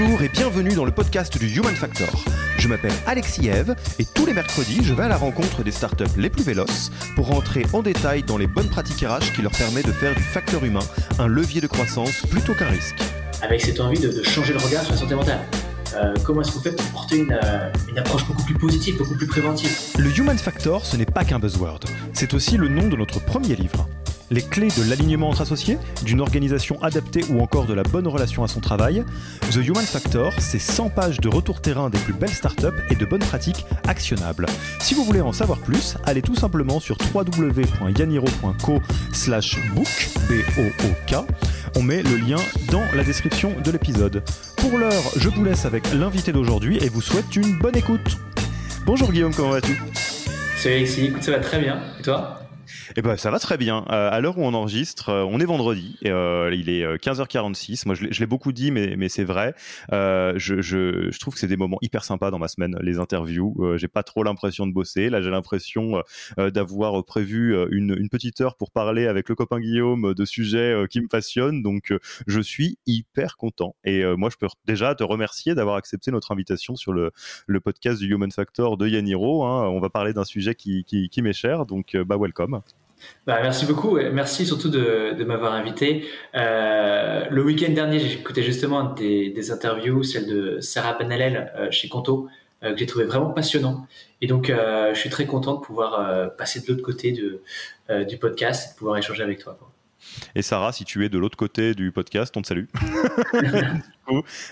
Bonjour et bienvenue dans le podcast du Human Factor. Je m'appelle Alexis Eve et tous les mercredis, je vais à la rencontre des startups les plus véloces pour rentrer en détail dans les bonnes pratiques RH qui leur permettent de faire du facteur humain un levier de croissance plutôt qu'un risque. Avec cette envie de, de changer le regard sur la santé mentale. Euh, comment est-ce qu'on fait pour porter une, euh, une, approche beaucoup plus positive, beaucoup plus préventive Le Human Factor, ce n'est pas qu'un buzzword, c'est aussi le nom de notre premier livre les clés de l'alignement entre associés, d'une organisation adaptée ou encore de la bonne relation à son travail. The Human Factor, c'est 100 pages de retour terrain des plus belles startups et de bonnes pratiques actionnables. Si vous voulez en savoir plus, allez tout simplement sur www.yaniro.co slash book, B-O-O-K. On met le lien dans la description de l'épisode. Pour l'heure, je vous laisse avec l'invité d'aujourd'hui et vous souhaite une bonne écoute. Bonjour Guillaume, comment vas-tu? Salut Alexis, écoute, ça va très bien. Et toi? Eh ben, ça va très bien. Euh, à l'heure où on enregistre, euh, on est vendredi. Euh, il est 15h46. Moi, je l'ai beaucoup dit, mais, c'est vrai. Je, trouve que c'est des moments hyper sympas dans ma semaine, les interviews. j'ai pas trop l'impression de bosser. Là, j'ai l'impression d'avoir prévu une, petite heure pour parler avec le copain Guillaume de sujets qui me passionnent. Donc, je suis hyper content. Et moi, je peux déjà te remercier d'avoir accepté notre invitation sur le, podcast du Human Factor de Yaniro. Hein. On va parler d'un sujet qui, qui, qui m'est cher. Donc, bah, welcome. Bah, merci beaucoup. Merci surtout de, de m'avoir invité. Euh, le week-end dernier, j'ai écouté justement des, des, interviews, celle de Sarah Panelel euh, chez Conto, euh, que j'ai trouvé vraiment passionnant. Et donc, euh, je suis très content de pouvoir euh, passer de l'autre côté de, euh, du podcast et de pouvoir échanger avec toi. Et Sarah, si tu es de l'autre côté du podcast, on te salue.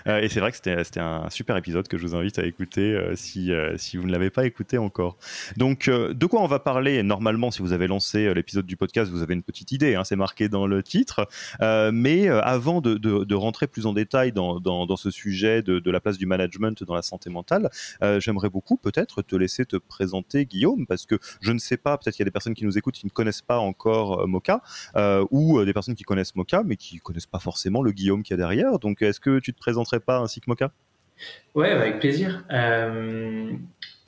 Euh, et c'est vrai que c'était un super épisode que je vous invite à écouter euh, si, euh, si vous ne l'avez pas écouté encore. Donc, de quoi on va parler Normalement, si vous avez lancé l'épisode du podcast, vous avez une petite idée, hein, c'est marqué dans le titre. mais avant de, de, rentrer plus en détail dans, dans, dans ce sujet de, de, la place du management dans la santé mentale, j'aimerais beaucoup peut-être te laisser te présenter, Guillaume, parce que je ne sais pas, peut-être qu'il y a des personnes qui nous écoutent qui ne connaissent pas encore Mocha, ou des personnes qui connaissent Mocha, mais qui connaissent pas forcément le Guillaume qu'il y a derrière. Donc, est-ce que tu te présenterais pas ainsi que Mocha Ouais, avec plaisir. Euh,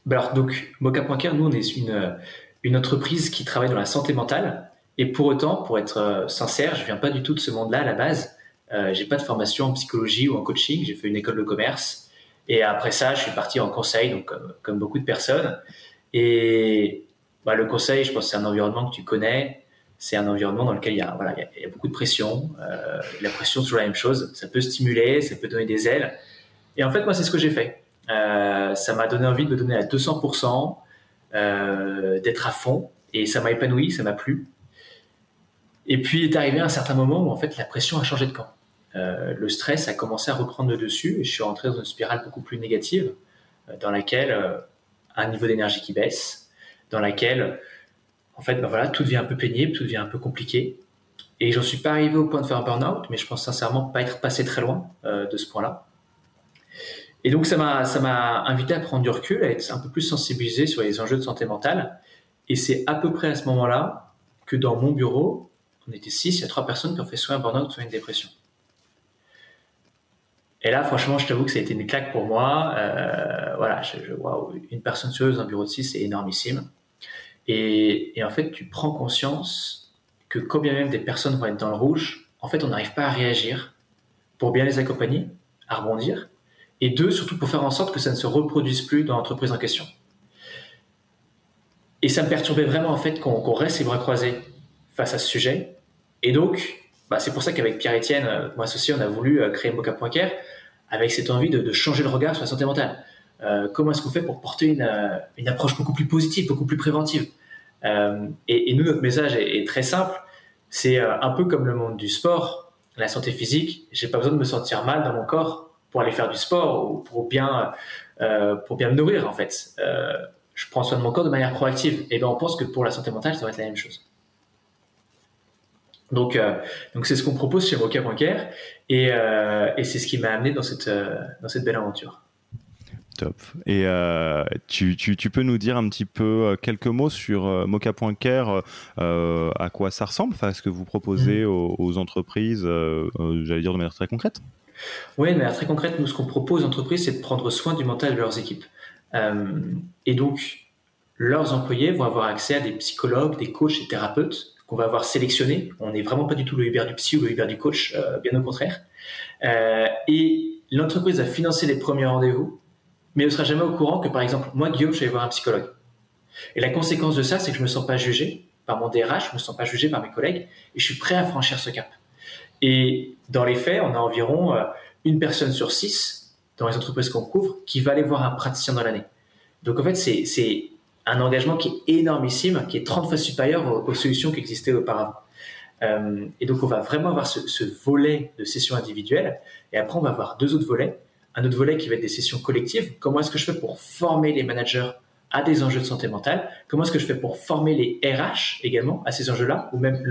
bah alors, donc, Mocha.care, nous, on est une, une entreprise qui travaille dans la santé mentale. Et pour autant, pour être euh, sincère, je viens pas du tout de ce monde-là à la base. Euh, j'ai pas de formation en psychologie ou en coaching. J'ai fait une école de commerce. Et après ça, je suis parti en conseil, donc comme, comme beaucoup de personnes. Et bah, le conseil, je pense que c'est un environnement que tu connais c'est un environnement dans lequel il y a, voilà, il y a, beaucoup de pression. Euh, la pression, toujours la même chose. Ça peut stimuler, ça peut donner des ailes. Et en fait, moi, c'est ce que j'ai fait. Euh, ça m'a donné envie de me donner à 200%, euh, d'être à fond. Et ça m'a épanoui, ça m'a plu. Et puis est arrivé un certain moment où en fait la pression a changé de camp. Le stress a commencé à reprendre le dessus et je suis rentré dans une spirale beaucoup plus négative dans laquelle un niveau d'énergie qui baisse, dans laquelle en fait, ben voilà, tout devient un peu pénible, tout devient un peu compliqué. Et j'en suis pas arrivé au point de faire un burn-out, mais je pense sincèrement pas être passé très loin euh, de ce point-là. Et donc ça m'a invité à prendre du recul, à être un peu plus sensibilisé sur les enjeux de santé mentale. Et c'est à peu près à ce moment-là que dans mon bureau, on était six, il y a trois personnes qui ont fait soit un burn-out, soit une dépression. Et là, franchement, je t'avoue que ça a été une claque pour moi. Euh, voilà, je, je, une personne sur dans un bureau de six, c'est énormissime. Et, en fait, tu prends conscience que quand bien même des personnes vont être dans le rouge, en fait, on n'arrive pas à réagir pour bien les accompagner, à rebondir. Et deux, surtout pour faire en sorte que ça ne se reproduise plus dans l'entreprise en question. Et ça me perturbait vraiment en fait qu'on qu reste les bras croisés face à ce sujet. Et donc, bah, c'est pour ça qu'avec Pierre-Etienne, euh, moi associé, on a voulu euh, créer Mocha.care avec cette envie de, de, changer le regard sur la santé mentale. Euh, comment est-ce qu'on fait pour porter une, euh, une, approche beaucoup plus positive, beaucoup plus préventive euh, et, nous, notre message est, très simple. C'est un peu comme le monde du sport. la santé physique, j'ai pas besoin de me sentir mal dans mon corps pour aller faire du sport ou pour bien, pour bien me nourrir en fait. Je prends soin de mon corps de manière proactive. Et bien on pense que pour la santé mentale, ça va être la même chose. Donc, donc c'est ce qu'on propose chez Mocha.care et, et c'est ce qui m'a amené dans cette, dans cette belle aventure. Top. Et euh, tu, tu, tu, peux nous dire un petit peu euh, quelques mots sur euh, Mocha.care, euh, à quoi ça ressemble, enfin, ce que vous proposez mm. aux, aux, entreprises, j'allais dire de manière très concrète Oui, de manière très concrète, nous, ce qu'on propose aux entreprises, c'est de prendre soin du mental de leurs équipes. et donc, leurs employés vont avoir accès à des psychologues, des coachs et thérapeutes qu'on va avoir sélectionnés. On n'est vraiment pas du tout le Uber du psy ou le Uber du coach, bien au contraire. et l'entreprise va financer les premiers rendez-vous mais ne sera jamais au courant que, par exemple, moi, Guillaume, je vais voir un psychologue. Et la conséquence de ça, c'est que je me sens pas jugé par mon DRH, je me sens pas jugé par mes collègues, et je suis prêt à franchir ce cap. Et dans les faits, on a environ euh, une personne sur six dans les entreprises qu'on couvre qui va aller voir un praticien dans l'année. Donc en fait, c'est un engagement qui est énormissime, qui est 30 fois supérieur aux, solutions qui existaient auparavant. Euh, et donc on va vraiment avoir ce, ce volet de session individuelle, et après on va avoir deux autres volets un autre volet qui va être des sessions collectives. Comment est-ce que je fais pour former les managers à des enjeux de santé mentale? Comment est-ce que je fais pour former les RH également à ces enjeux-là, ou même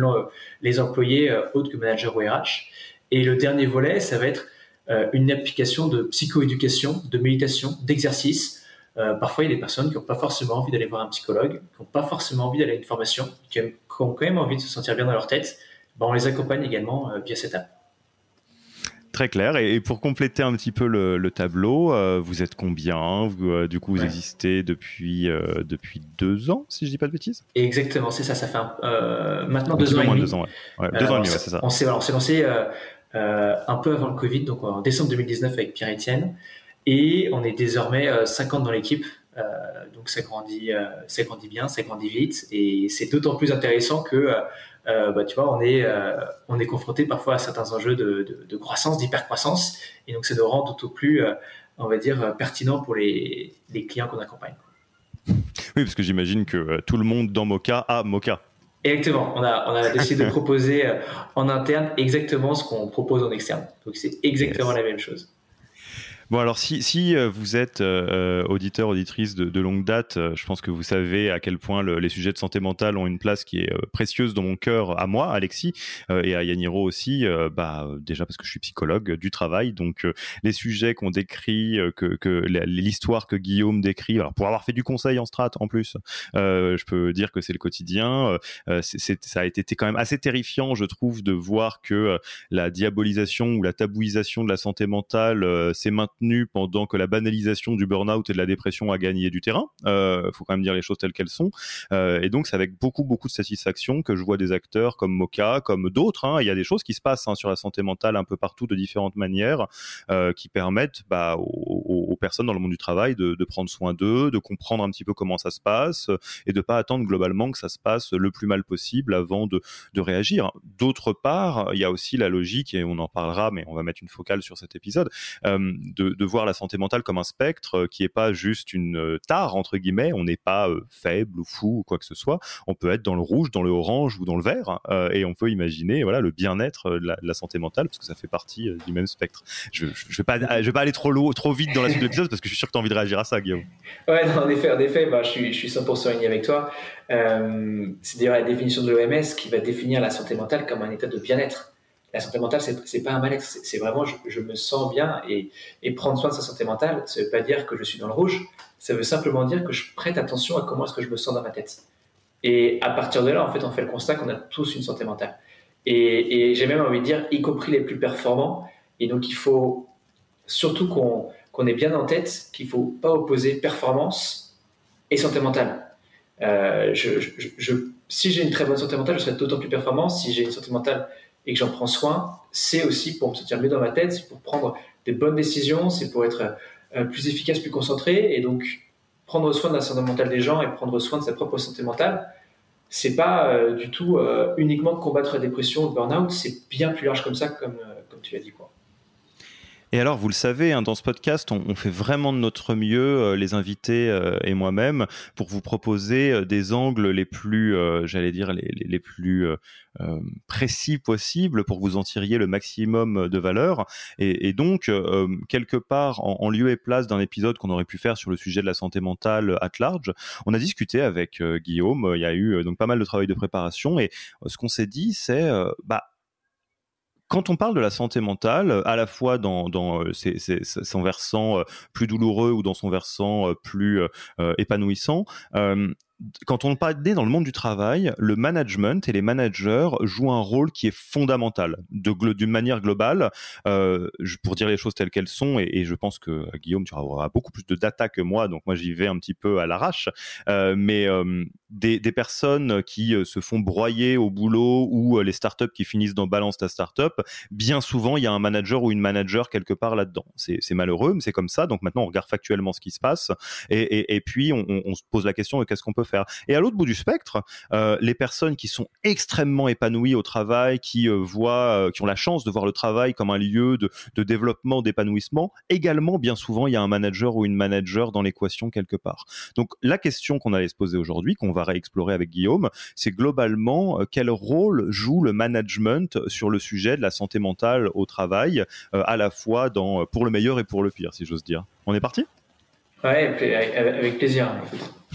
les employés euh, autres que managers ou RH Et le dernier volet, ça va être euh, une application de psychoéducation, de méditation, d'exercice. Euh, parfois, il y a des personnes qui n'ont pas forcément envie d'aller voir un psychologue, qui n'ont pas forcément envie d'aller à une formation, qui ont quand même envie de se sentir bien dans leur tête. Ben, on les accompagne également via cette app. Très clair. Et, pour compléter un petit peu le, tableau, euh, vous êtes combien? Vous, euh, Du coup, vous existez depuis, euh, depuis deux ans, si je dis pas de bêtises? Exactement, c'est ça. Ça fait maintenant deux ans, et demi. Deux ans, ouais. deux ans et demi. c'est ça. On s'est lancé un peu avant le Covid, donc en décembre 2019 avec Pierre-Etienne. Et on est désormais 50 dans l'équipe. donc ça grandit, ça grandit bien, ça grandit vite. Et c'est d'autant plus intéressant que euh, bah, tu vois, on est, euh, on est confronté parfois à certains enjeux de, de, croissance, d'hypercroissance, et donc ça nous rend d'autant plus, euh, on va dire, pertinent pour les, les clients qu'on accompagne. Oui, parce que j'imagine que tout le monde dans Mocha a Mocha. Exactement. On a, on a décidé de proposer en interne exactement ce qu'on propose en externe. Donc c'est exactement la même chose. Bon, alors si, si euh, vous êtes euh, euh, auditeur, auditrice de, longue date, je pense que vous savez à quel point les sujets de santé mentale ont une place qui est précieuse dans mon cœur, à moi, Alexis, et à Yaniro aussi, bah, déjà parce que je suis psychologue du travail, donc les sujets qu'on décrit, que, que l'histoire que Guillaume décrit, alors pour avoir fait du conseil en strat en plus, je peux dire que c'est le quotidien. c'est, ça a été quand même assez terrifiant, je trouve, de voir que la diabolisation ou la tabouisation de la santé mentale s'est pendant que la banalisation du burn-out et de la dépression a gagné du terrain. Il euh, faut quand même dire les choses telles qu'elles sont. Euh, et donc, c'est avec beaucoup, beaucoup de satisfaction que je vois des acteurs comme Mocha, comme d'autres. Hein. Il y a des choses qui se passent hein, sur la santé mentale un peu partout de différentes manières euh, qui permettent bah, aux, personnes dans le monde du travail de, prendre soin d'eux, de comprendre un petit peu comment ça se passe et de pas attendre globalement que ça se passe le plus mal possible avant de, de réagir. D'autre part, il y a aussi la logique, et on en parlera, mais on va mettre une focale sur cet épisode, euh, de, de, voir la santé mentale comme un spectre euh, qui est pas juste une euh, tare entre guillemets. On n'est pas faible ou fou ou quoi que ce soit. On peut être dans le rouge, dans le orange ou dans le vert, et on peut imaginer voilà le bien-être de la, santé mentale parce que ça fait partie du même spectre. Je, je, vais pas, vais pas aller trop trop vite dans la suite l'épisode parce que je suis sûr que tu as envie de réagir à ça, Guillaume. Ouais, en effet, en effet, bah, je suis, je suis 100% aligné avec toi. c'est d'ailleurs la définition de l'OMS qui va définir la santé mentale comme un état de bien-être la santé mentale, c'est pas un mal-être, c'est vraiment je, me sens bien et, prendre soin de sa santé mentale, ça veut pas dire que je suis dans le rouge, ça veut simplement dire que je prête attention à comment est-ce que je me sens dans ma tête. Et à partir de là, en fait, on fait le constat qu'on a tous une santé mentale. Et, j'ai même envie de dire, y compris les plus performants. Et donc, il faut surtout qu'on ait bien en tête qu'il faut pas opposer performance et santé mentale. Euh, si j'ai une très bonne santé mentale, je serai d'autant plus performant. Si j'ai une santé mentale et que j'en prends soin, c'est aussi pour me sentir mieux dans ma tête, c'est pour prendre des bonnes décisions, c'est pour être euh, plus efficace, plus concentré. Et donc, prendre soin de la santé mentale des gens et prendre soin de sa propre santé mentale, c'est pas euh, du tout uniquement combattre la dépression ou le burn-out, c'est bien plus large comme ça, comme, tu l'as dit. Et alors, vous le savez, hein, dans ce podcast, on, fait vraiment de notre mieux, euh, les invités euh, et moi-même, pour vous proposer euh, des angles les plus, j'allais dire, les, plus précis possibles pour que vous en tiriez le maximum de valeur. Et, et donc, quelque part, en, en, lieu et place d'un épisode qu'on aurait pu faire sur le sujet de la santé mentale at large, on a discuté avec Guillaume. Il y a eu donc pas mal de travail de préparation et ce qu'on s'est dit, c'est bah quand on parle de la santé mentale, à la fois dans, euh, son versant euh, plus douloureux ou dans son versant euh, plus épanouissant, quand on parle dans le monde du travail, le management et les managers jouent un rôle qui est fondamental. D'une manière globale, euh, pour dire les choses telles qu'elles sont, et, je pense que Guillaume, tu auras beaucoup plus de data que moi, donc moi j'y vais un petit peu à l'arrache, euh, mais euh, des, des, personnes qui se font broyer au boulot ou les startups qui finissent dans Balance ta startup, bien souvent il y a un manager ou une manager quelque part là-dedans. C'est malheureux, mais c'est comme ça. Donc maintenant on regarde factuellement ce qui se passe, et, et, et puis on, on, se pose la question de qu'est-ce qu'on peut Et à l'autre bout du spectre, euh, les personnes qui sont extrêmement épanouies au travail, qui euh, voient, euh, qui ont la chance de voir le travail comme un lieu de, développement, d'épanouissement, également bien souvent il y a un manager ou une manager dans l'équation quelque part. Donc la question qu'on allait se poser aujourd'hui, qu'on va réexplorer avec Guillaume, c'est globalement quel rôle joue le management sur le sujet de la santé mentale au travail, à la fois pour le meilleur et pour le pire, si j'ose dire. On est parti? Ouais, avec plaisir.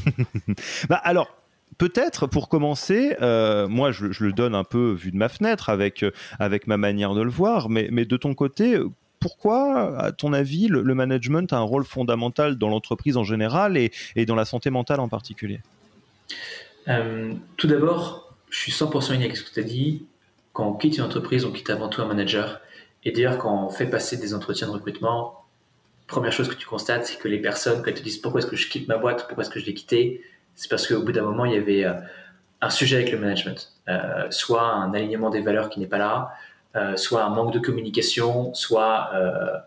bah alors, peut-être pour commencer, euh, moi je, le donne un peu vu de ma fenêtre avec, euh, avec ma manière de le voir, mais, de ton côté, pourquoi, à ton avis, le, management a un rôle fondamental dans l'entreprise en général et, et, dans la santé mentale en particulier? Euh, Tout d'abord, je suis 100% aligné avec ce que tu as dit. Quand on quitte une entreprise, on quitte avant tout un manager. Et d'ailleurs, quand on fait passer des entretiens de recrutement, première chose que tu constates, c'est que les personnes, quand elles te disent pourquoi est-ce que je quitte ma boîte, pourquoi est-ce que je l'ai quittée, c'est parce qu'au bout d'un moment, il y avait euh, un sujet avec le management. Euh, soit un alignement des valeurs qui n'est pas là, euh, soit un manque de communication, soit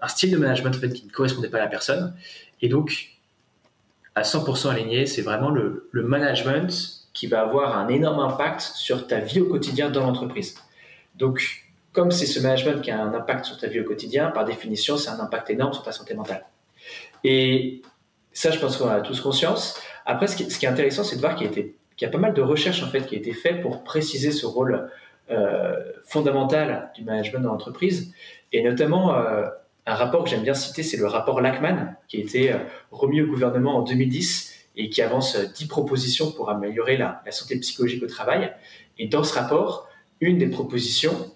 un style de management en fait, qui ne correspondait pas à la personne. Et donc, à 100% aligné, c'est vraiment le, le, management qui va avoir un énorme impact sur ta vie au quotidien dans l'entreprise. Donc, comme c'est ce management qui a un impact sur ta vie au quotidien, par définition, c'est un impact énorme sur ta santé mentale. Et ça, je pense qu'on a tous conscience. Après, ce qui, est intéressant, c'est de voir qu'il y, a pas mal de recherches en fait qui a été faites pour préciser ce rôle euh, fondamental du management dans l'entreprise, et notamment euh, un rapport que j'aime bien citer, c'est le rapport Lachman, qui a été euh, remis au gouvernement en 2010 et qui avance 10 propositions pour améliorer la santé psychologique au travail. Et dans ce rapport, une des propositions,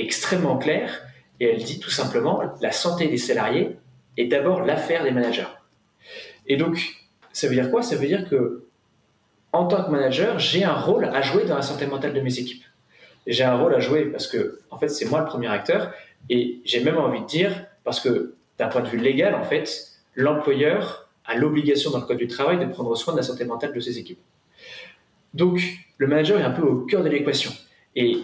extrêmement claire et elle dit tout simplement la santé des salariés est d'abord l'affaire des managers. Et donc, ça veut dire quoi? Ça veut dire que en tant que manager, j'ai un rôle à jouer dans la santé mentale de mes équipes. J'ai un rôle à jouer parce que, en fait, c'est moi le premier acteur et j'ai même envie de dire parce que d'un point de vue légal, en fait, l'employeur a l'obligation dans le code du travail de prendre soin de la santé mentale de ses équipes. Donc, le manager est un peu au cœur de l'équation. Et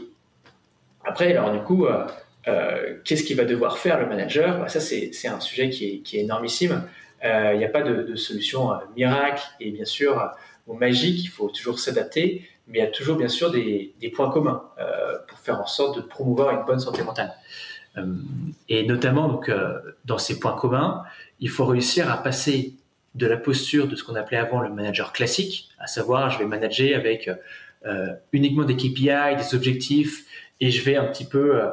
après, alors du coup, euh, euh, qu'est-ce qu'il va devoir faire le manager? Bah, Ça, c'est un sujet qui est, qui énormissime. Euh, il n'y a pas de, solution miracle et bien sûr ou magique. Il faut toujours s'adapter, mais il y a toujours bien sûr des, des points communs pour faire en sorte de promouvoir une bonne santé mentale. et notamment, donc, dans ces points communs, il faut réussir à passer de la posture de ce qu'on appelait avant le manager classique, à savoir je vais manager avec uniquement des KPI, des objectifs, et je vais un petit peu euh,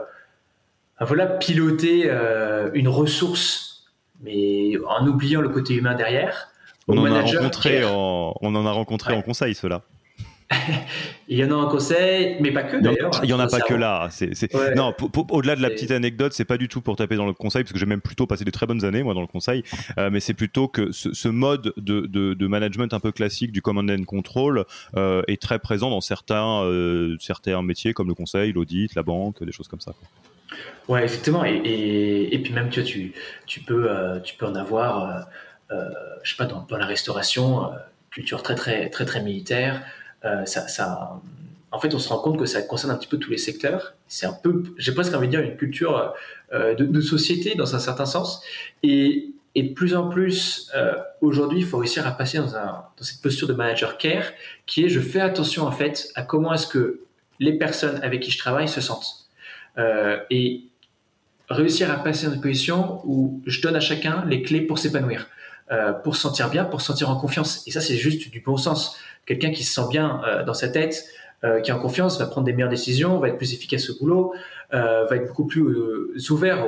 voilà, piloter euh, une ressource, mais en oubliant le côté humain derrière. On en, a rencontré en, on en a rencontré en conseil, cela. il y en a en conseil, mais pas que d'ailleurs. Il y en a, pas que là. Non, au-delà de la petite anecdote, c'est pas du tout pour taper dans le conseil, parce que j'ai même plutôt passé des très bonnes années moi dans le conseil. Euh, mais c'est plutôt que ce, mode de, de, management un peu classique du command and control euh, est très présent dans certains euh, certains métiers comme le conseil, l'audit, la banque, des choses comme ça. Ouais, effectivement. Et, et, puis même tu tu, tu peux tu peux en avoir, je sais pas dans, dans la restauration, culture très très très très militaire. Euh, en fait, on se rend compte que ça concerne un petit peu tous les secteurs. C'est un peu, j'ai presque envie de dire, une culture euh, de, société dans un certain sens. Et, de plus en plus, euh, aujourd'hui, il faut réussir à passer dans, cette posture de manager care, qui est je fais attention en fait à comment est-ce que les personnes avec qui je travaille se sentent. et réussir à passer dans une position où je donne à chacun les clés pour s'épanouir, pour se sentir bien, pour se sentir en confiance. Et ça, c'est juste du bon sens. Quelqu'un qui se sent bien euh, dans sa tête, euh, qui est en confiance, va prendre des meilleures décisions, va être plus efficace au boulot, euh, va être beaucoup plus ouvert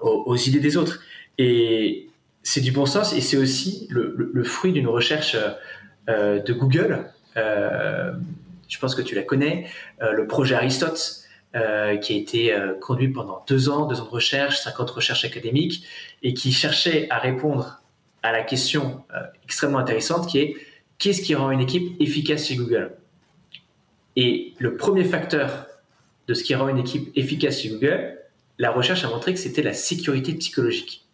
aux, idées des autres. Et c'est du bon sens et c'est aussi le, fruit d'une recherche de Google. je pense que tu la connais, le projet Aristote. Qui a été conduit pendant deux ans, deux ans de recherche, 50 recherches académiques, et qui cherchait à répondre à la question extrêmement intéressante qui est qu'est-ce qui rend une équipe efficace chez Google? Et le premier facteur de ce qui rend une équipe efficace chez Google, la recherche a montré que c'était la sécurité psychologique.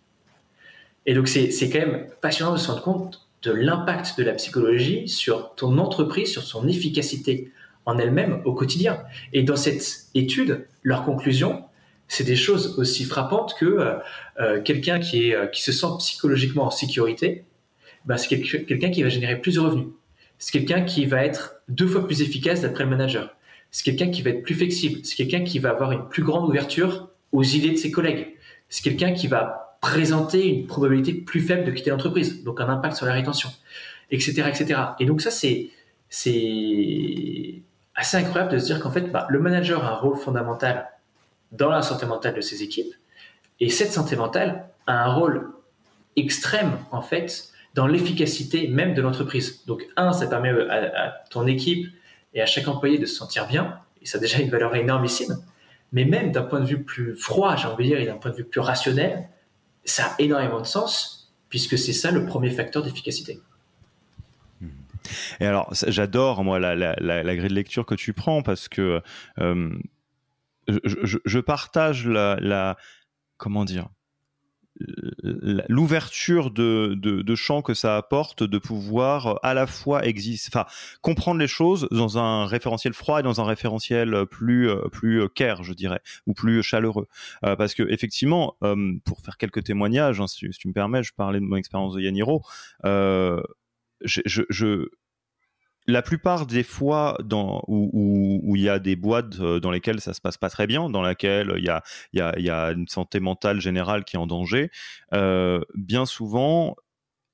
Et donc c'est quand même passionnant de se rendre compte de l'impact de la psychologie sur ton entreprise, sur son efficacité en elle-même au quotidien. Et dans cette étude, leur conclusion, c'est des choses aussi frappantes que euh, euh quelqu'un euh, qui se sent psychologiquement en sécurité, ben c'est quelqu'un qui va générer plus de revenus. C'est quelqu'un qui va être deux fois plus efficace d'après le manager. C'est quelqu'un qui va être plus flexible. C'est quelqu'un qui va avoir une plus grande ouverture aux idées de ses collègues. C'est quelqu'un qui va présenter une probabilité plus faible de quitter l'entreprise, donc un impact sur la rétention, etc., etc. Et donc ça, c'est c'est assez incroyable de se dire qu'en fait, bah, le manager a un rôle fondamental dans la santé mentale de ses équipes, et cette santé mentale a un rôle extrême, en fait, dans l'efficacité même de l'entreprise. Donc, un, ça permet à, ton équipe et à chaque employé de se sentir bien, et ça a déjà une valeur énormissime, mais même d'un point de vue plus froid, j'ai envie de dire, et d'un point de vue plus rationnel, ça a énormément de sens, puisque c'est ça le premier facteur d'efficacité. Et alors, j'adore, moi, la, grille de lecture que tu prends parce que euh, je, partage la comment dire l'ouverture de, de, champ que ça apporte de pouvoir à la fois exister, enfin comprendre les choses dans un référentiel froid et dans un référentiel plus plus care, je dirais, ou plus chaleureux. Euh, parce que effectivement, euh, pour faire quelques témoignages, hein, si, tu me permets, je parlais de mon expérience de Yaniro. Euh, je, la plupart des fois dans, où, où, où, il y a des boîtes dans lesquelles ça se passe pas très bien, dans laquelle il y a, y a, y a une santé mentale générale qui est en danger, euh, bien souvent,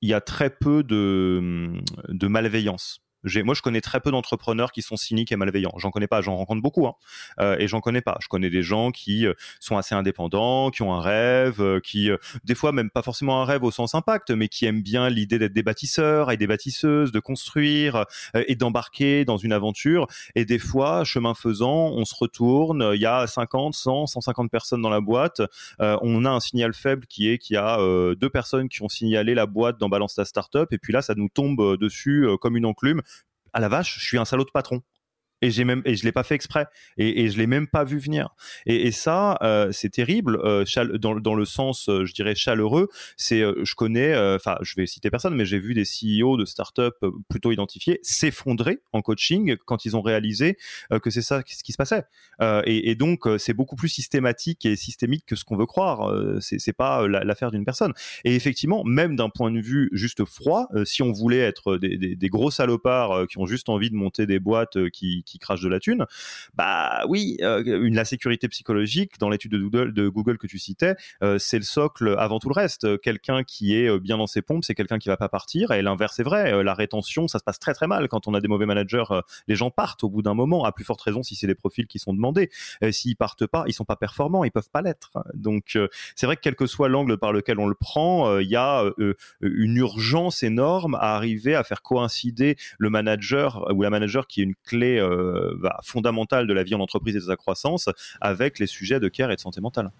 il y a très peu de, de malveillance moi, je connais très peu d'entrepreneurs qui sont cyniques et malveillants. J'en connais pas, j'en rencontre beaucoup, hein. euh, et j'en connais pas. Je connais des gens qui euh, sont assez indépendants, qui ont un rêve, euh, qui, euh, des fois, même pas forcément un rêve au sens impact, mais qui aiment bien l'idée d'être des bâtisseurs et des bâtisseuses, de construire euh, et d'embarquer dans une aventure. Et des fois, chemin faisant, on se retourne, il y a 50, 100, 150 personnes dans la boîte, on a un signal faible qui est qu'il y a deux personnes qui ont signalé la boîte dans Balance ta Startup, et puis là, ça nous tombe dessus comme une enclume à la vache, je suis un salaud de patron et j'ai même et je l'ai pas fait exprès. Et, et je l'ai même pas vu venir. Et, et ça euh, c'est terrible euh, dans, dans le sens euh, je dirais chaleureux. C'est euh, je connais enfin je vais citer personne mais j'ai vu des CEO de start-up euh, plutôt identifiés s'effondrer en coaching quand ils ont réalisé que c'est ça ce qui se passait. Et, donc c'est beaucoup plus systématique et systémique que ce qu'on veut croire. C'est pas l'affaire d'une personne. Et effectivement même d'un point de vue juste froid si on voulait être des, des gros salopards qui ont juste envie de monter des boîtes qui qui crache de la thune, bah oui, euh, une, la sécurité psychologique dans l'étude de Google, que tu citais, euh, c'est le socle avant tout le reste. Quelqu'un qui est euh, bien dans ses pompes, c'est quelqu'un qui va pas partir. Et l'inverse est vrai. La rétention, ça se passe très très mal quand on a des mauvais managers. Les gens partent au bout d'un moment, à plus forte raison si c'est des profils qui sont demandés. S'ils partent pas, ils sont pas performants, ils peuvent pas l'être. Donc c'est vrai que quel que soit l'angle par lequel on le prend, il y a une urgence énorme à arriver à faire coïncider le manager ou la manager qui est une clé bah, fondamentale de la vie en entreprise et de sa croissance avec les sujets de care et de santé mentale.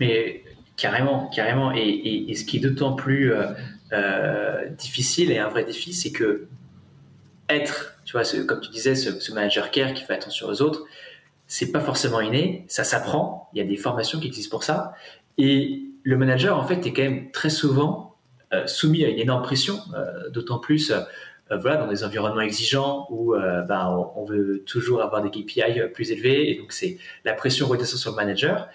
Mais carrément, carrément. Et, ce qui est d'autant plus euh, euh, difficile et un vrai défi, c'est que être, tu vois, comme tu disais, ce, manager care qui fait attention aux autres, c'est pas forcément inné, ça s'apprend. Il y a des formations qui existent pour ça. Et le manager, en fait, est quand même très souvent euh, soumis à une énorme pression, euh, d'autant plus euh, voilà, dans des environnements exigeants où euh, ben, on, veut toujours avoir des KPI plus élevés et donc c'est la pression redescend sur le manager.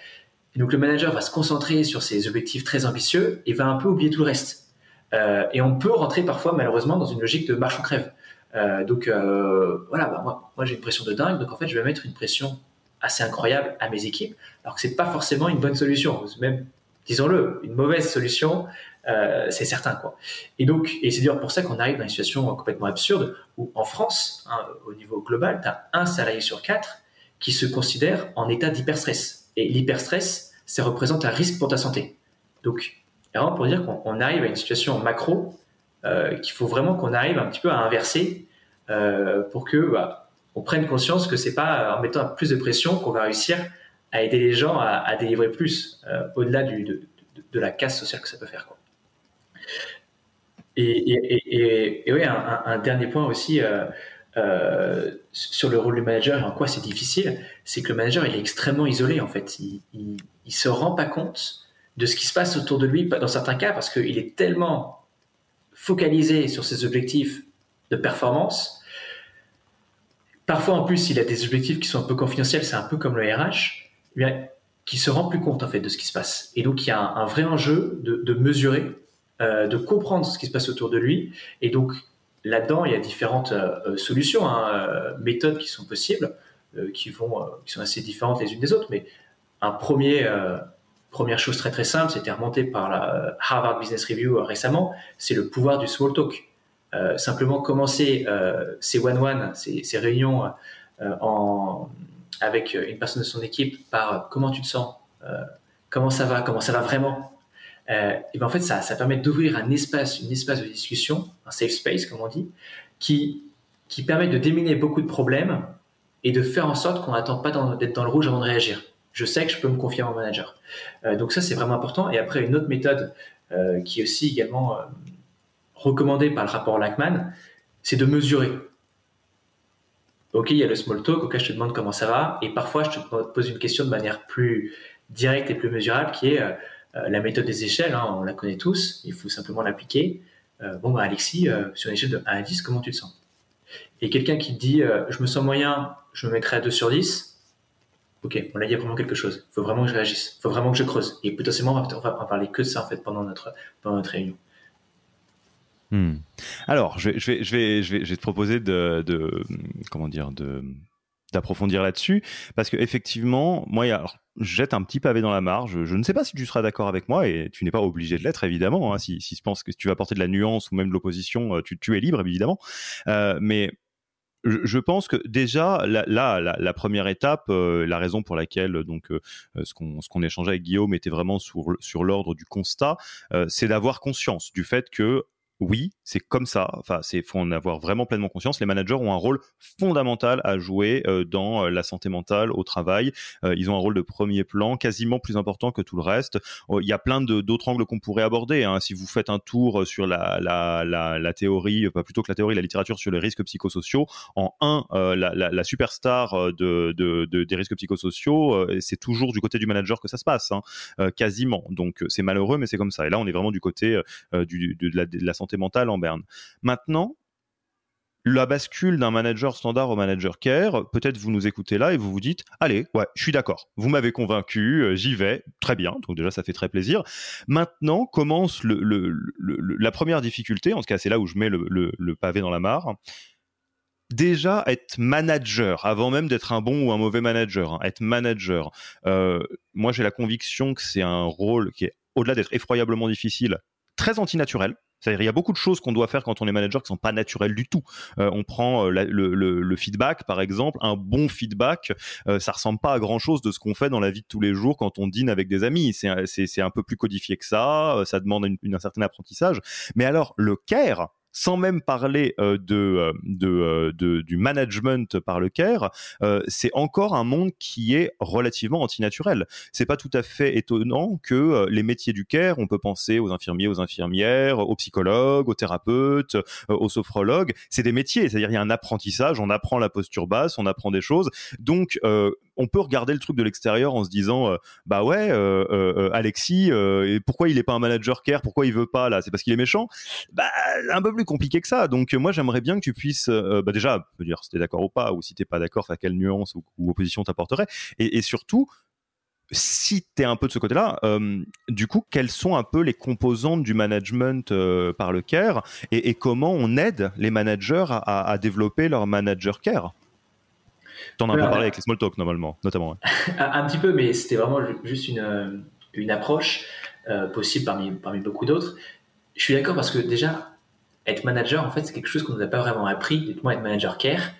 Et donc le manager va se concentrer sur ses objectifs très ambitieux et va un peu oublier tout le reste. Euh, et on peut rentrer parfois malheureusement dans une logique de marche ou crève. Euh, donc euh, voilà, bah, moi, moi j'ai une pression de dingue, donc en fait je vais mettre une pression assez incroyable à mes équipes, alors que c'est pas forcément une bonne solution, même disons-le, une mauvaise solution, euh, c'est certain quoi. Et donc, et c'est d'ailleurs pour ça qu'on arrive dans une situation complètement absurde où en France, hein, au niveau global, tu as un salarié sur quatre qui se considère en état d'hyperstress. Et l'hyperstress, ça représente un risque pour ta santé. Donc, vraiment pour dire qu'on arrive à une situation macro euh, qu'il faut vraiment qu'on arrive un petit peu à inverser euh, pour que bah, on prenne conscience que c'est pas en mettant plus de pression qu'on va réussir à aider les gens à, délivrer plus au-delà de, la casse sociale que ça peut faire. Et, oui, un, dernier point aussi sur le rôle du manager en quoi c'est difficile, c'est que le manager il est extrêmement isolé en fait. Il, il, il se rend pas compte de ce qui se passe autour de lui dans certains cas parce qu'il est tellement focalisé sur ses objectifs de performance. Parfois, en plus, il a des objectifs qui sont un peu confidentiels, c'est un peu comme le RH, eh bien, qui se rend plus compte en fait de ce qui se passe. Et donc, il y a un, vrai enjeu de, mesurer, euh, de comprendre ce qui se passe autour de lui. Et donc, là-dedans, il y a différentes euh, solutions, hein, euh, méthodes qui sont possibles, qui vont, qui sont assez différentes les unes des autres. Mais un premier Première chose très très simple, c'était remonté par la euh, Harvard Business Review euh, récemment, c'est le pouvoir du small talk. Euh, simplement commencer ces one-one, ces, réunions avec une personne de son équipe par comment tu te sens, comment ça va, comment ça va vraiment. Et ben en fait, ça, ça permet d'ouvrir un espace, une espace de discussion, un safe space comme on dit, qui, qui permet de déminer beaucoup de problèmes et de faire en sorte qu'on n'attend pas d'être dans le rouge avant de réagir je sais que je peux me confier à mon manager. Euh, donc ça, c'est vraiment important. Et après, une autre méthode euh, qui est aussi également euh, recommandée par le rapport Lachman, c'est de mesurer. Ok, il y a le small talk, ok, je te demande comment ça va, et parfois je te pose une question de manière plus directe et plus mesurable, qui est la méthode des échelles, hein, on la connaît tous, il faut simplement l'appliquer. bon, bah, Alexis, sur une échelle de 1 à 10, comment tu te sens? Et quelqu'un qui dit, je me sens moyen, je me mettrai à 2 sur 10, ok, on a dit vraiment quelque chose. Il faut vraiment que je réagisse. Il faut vraiment que je creuse. Et potentiellement, on va, va parler que de ça en fait pendant notre, pendant notre réunion. Hmm. Alors, je vais, je, vais, je, vais, je, vais, te proposer de, de comment dire, de d'approfondir là-dessus parce que effectivement moi alors, je jette un petit pavé dans la marge je, ne sais pas si tu seras d'accord avec moi et tu n'es pas obligé de l'être évidemment hein, si, si tu penses que tu vas apporter de la nuance ou même de l'opposition euh, tu, es libre évidemment. Euh, mais je pense que déjà là, la, première étape, euh, la raison pour laquelle donc ce qu'on ce échangeait avec Guillaume était vraiment sur sur l'ordre du constat, c'est d'avoir conscience du fait que oui, c'est comme ça. Enfin, c'est faut en avoir vraiment pleinement conscience. Les managers ont un rôle fondamental à jouer euh, dans euh, la santé mentale au travail. Euh, ils ont un rôle de premier plan, quasiment plus important que tout le reste. Il y a plein d'autres angles qu'on pourrait aborder. Hein. Si vous faites un tour sur la théorie, pas plutôt que la théorie, la littérature sur les risques psychosociaux, en un, la, superstar de, de, de, des risques psychosociaux, c'est toujours du côté du manager que ça se passe, hein, quasiment. Donc c'est malheureux, mais c'est comme ça. Et là, on est vraiment du côté de, la, de la santé mentale en berne. Maintenant, la bascule d'un manager standard au manager care, peut-être vous nous écoutez là et vous vous dites, allez, ouais, je suis d'accord, vous m'avez convaincu, euh, j'y vais, très bien, donc déjà ça fait très plaisir. Maintenant commence la première difficulté, en tout cas c'est là où je mets le, pavé dans la mare. Déjà être manager, avant même d'être un bon ou un mauvais manager, hein, être manager. Euh, moi j'ai la conviction que c'est un rôle qui est, au-delà d'être effroyablement difficile, très antinaturel c'est-à-dire, il y a beaucoup de choses qu'on doit faire quand on est manager qui sont pas naturelles du tout. Euh, on prend euh, le, le, le, feedback, par exemple, un bon feedback, euh, ça ressemble pas à grand-chose de ce qu'on fait dans la vie de tous les jours quand on dîne avec des amis. C'est un peu plus codifié que ça, euh, ça demande une, un certain apprentissage. Mais alors, le care, sans même parler euh, euh, euh, de, du management par le care, c'est encore un monde qui est relativement antinaturel. C'est pas tout à fait étonnant que les métiers du care, on peut penser aux infirmiers, aux infirmières, aux psychologues, aux thérapeutes, aux sophrologues, c'est des métiers, c'est-à-dire il y a un apprentissage, on apprend la posture basse, on apprend des choses. Donc on peut regarder le truc de l'extérieur en se disant bah ouais Alexis et pourquoi il est pas un manager care pourquoi il veut pas là c'est parce qu'il est méchant. Bah un peu plus compliqué que ça. Donc moi j'aimerais bien que tu puisses euh, bah, déjà me dire si t'es d'accord ou pas, ou si t'es pas d'accord, à quelle nuance ou, opposition t'apporterais, et, et, surtout si tu es un peu de ce côté-là, euh, du coup, quelles sont un peu les composantes du management euh, par le care et, comment on aide les managers à, à développer leur manager care? T'en as un peu parlé avec les small talk normalement, notamment. un, petit peu, mais c'était vraiment juste une, une approche possible parmi, parmi beaucoup d'autres. Je suis d'accord parce que déjà, être manager, en fait, c'est quelque chose qu'on nous a pas vraiment appris. Dites-moi, être manager care.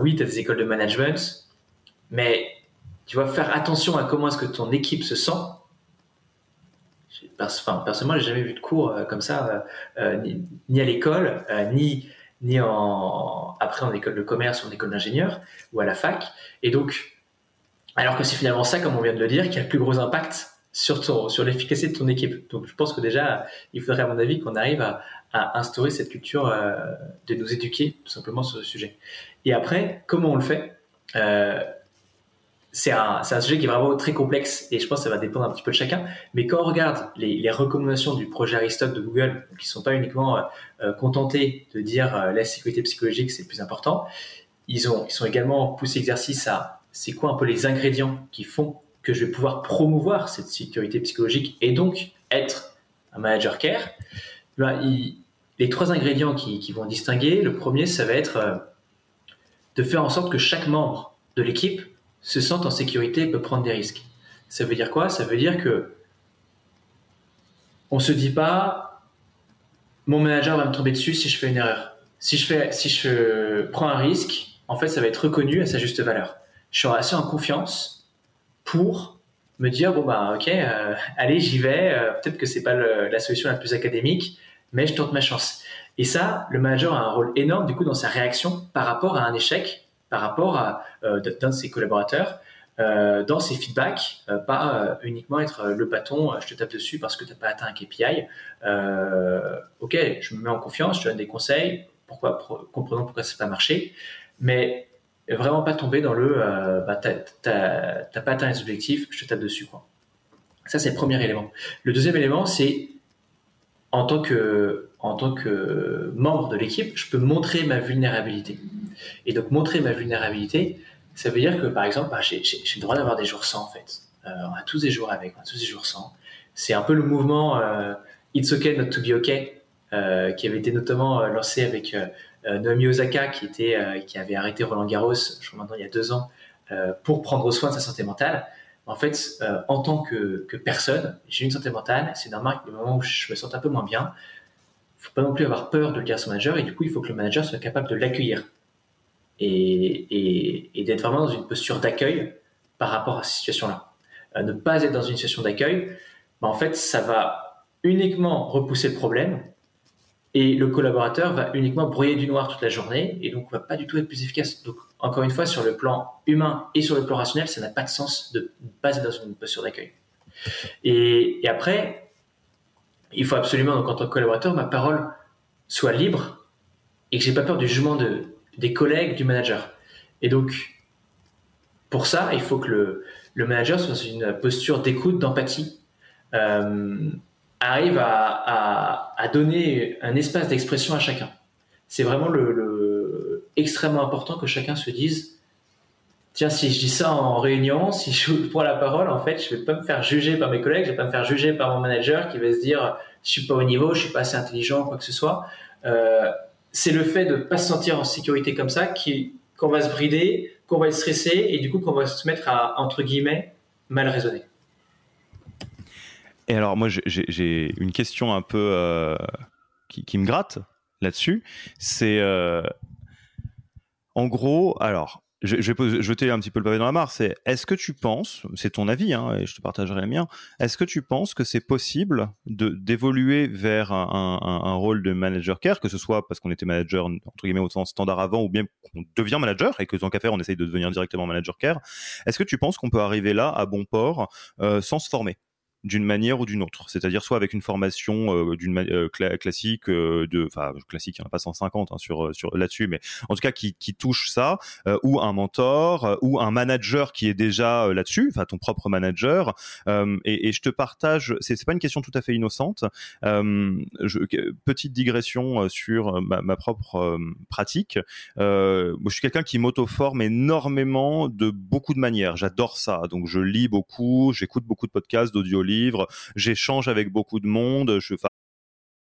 oui, tu as des écoles de management, mais tu vas faire attention à comment est-ce que ton équipe se sent. Enfin, personnellement, j'ai jamais vu de cours euh, comme ça, euh, euh, ni, à l'école, ni, ni en, après en école de commerce ou en école d'ingénieur ou à la fac. Et donc, alors que c'est finalement ça, comme on vient de le dire, qui a le plus gros impact sur, sur l'efficacité de ton équipe. Donc, je pense que déjà, il faudrait, à mon avis, qu'on arrive à, instaurer cette culture de nous éduquer tout simplement sur ce sujet. Et après, comment on le fait? C'est un, sujet qui est vraiment très complexe et je pense que ça va dépendre un petit peu de chacun. Mais quand on regarde les, recommandations du projet Aristote de Google, qui sont pas uniquement euh, euh, contentés de dire euh, la sécurité psychologique c'est le plus important, ils ont sont également poussé l'exercice à c'est quoi un peu les ingrédients qui font que je vais pouvoir promouvoir cette sécurité psychologique et donc être un manager care? Les trois ingrédients qui, qui, vont distinguer, le premier ça va être de faire en sorte que chaque membre de l'équipe se sent en sécurité et peut prendre des risques. Ça veut dire quoi? Ça veut dire que on se dit pas mon manager va me tomber dessus si je fais une erreur. Si je fais, si je prends un risque, en fait, ça va être reconnu à sa juste valeur. Je serai assez en confiance pour me dire bon bah ok, euh, allez j'y vais. Euh, peut-être que c'est pas la solution la plus académique, mais je tente ma chance. Et ça, le manager a un rôle énorme du coup dans sa réaction par rapport à un échec par rapport à euh, d'un de ses collaborateurs euh, dans ses feedbacks, euh, pas uniquement être le bâton, je te tape dessus parce que tu n'as pas atteint un KPI. ok, je me mets en confiance, je te donne des conseils, pourquoi, comprenons pourquoi ça n'a pas marché, mais vraiment pas tomber dans le bah, tu n'as pas atteint les objectifs, je te tape dessus. Quoi. Ça, c'est le premier élément. Le deuxième élément, c'est en en tant que membre de l'équipe, je peux montrer ma vulnérabilité. Et donc, montrer ma vulnérabilité, ça veut dire que, par exemple, bah, j'ai le droit d'avoir des jours sans, en fait. Euh, on a tous des jours avec, on a tous des jours sans. C'est un peu le mouvement euh, It's okay not to be okay, euh, qui avait été notamment lancé avec Naomi Osaka, qui, était, qui avait arrêté Roland Garros, je crois maintenant il y a deux ans, pour prendre soin de sa santé mentale. En fait, en tant que, personne, j'ai une santé mentale, c'est normal que le moment où je me sens un peu moins bien, il faut pas non plus avoir peur de le dire à son manager, et du coup, il faut que le manager soit capable de l'accueillir et, d'être vraiment dans une posture d'accueil par rapport à cette situation-là. Euh, ne pas être dans une situation d'accueil, bah, en fait, ça va uniquement repousser le problème et le collaborateur va uniquement brouiller du noir toute la journée et donc va pas du tout être plus efficace. Donc, encore une fois, sur le plan humain et sur le plan rationnel, ça n'a pas de sens de ne pas être dans une posture d'accueil. Et, et, après, il faut absolument, donc, en tant que collaborateur, ma parole soit libre et que j'ai pas peur du jugement de, des collègues du manager. Et donc, pour ça, il faut que le, manager soit dans une posture d'écoute, d'empathie, euh, arrive à, donner un espace d'expression à chacun. C'est vraiment le, extrêmement important que chacun se dise tiens, si je dis ça en réunion, si je prends la parole, en fait, je vais pas me faire juger par mes collègues, je vais pas me faire juger par mon manager qui va se dire je suis pas au niveau, je suis pas assez intelligent, quoi que ce soit. Euh, c'est le fait de ne pas se sentir en sécurité comme ça qu'on va se brider, qu'on va être stressé et du coup qu'on va se mettre à, entre guillemets, mal raisonner. Et alors moi j'ai une question un peu euh, qui, me gratte là-dessus. C'est euh, en gros, alors je, je, vais jeter un petit peu le pavé dans la mare. C'est est-ce que tu penses, c'est ton avis, hein, et je te partagerai le mien. Est-ce que tu penses que c'est possible de d'évoluer vers un, un, un, rôle de manager care, que ce soit parce qu'on était manager entre guillemets au sens standard avant, ou bien qu'on devient manager et que tant qu'à faire on essaye de devenir directement manager care. Est-ce que tu penses qu'on peut arriver là à bon port euh, sans se former? D'une manière ou d'une autre. C'est-à-dire soit avec une formation euh, d'une euh, classique euh, de, enfin classique, il n'y en a pas 150 hein, sur sur là-dessus, mais en tout cas qui, qui touche ça, ou un mentor, ou un manager qui est déjà là-dessus, enfin ton propre manager. Et, je te partage, c'est pas une question tout à fait innocente. Petite digression sur ma, propre pratique. je suis quelqu'un qui m'auto-forme énormément de beaucoup de manières. J'adore ça, donc je lis beaucoup, j'écoute beaucoup de podcasts, d'audio livres, j'échange avec beaucoup de monde,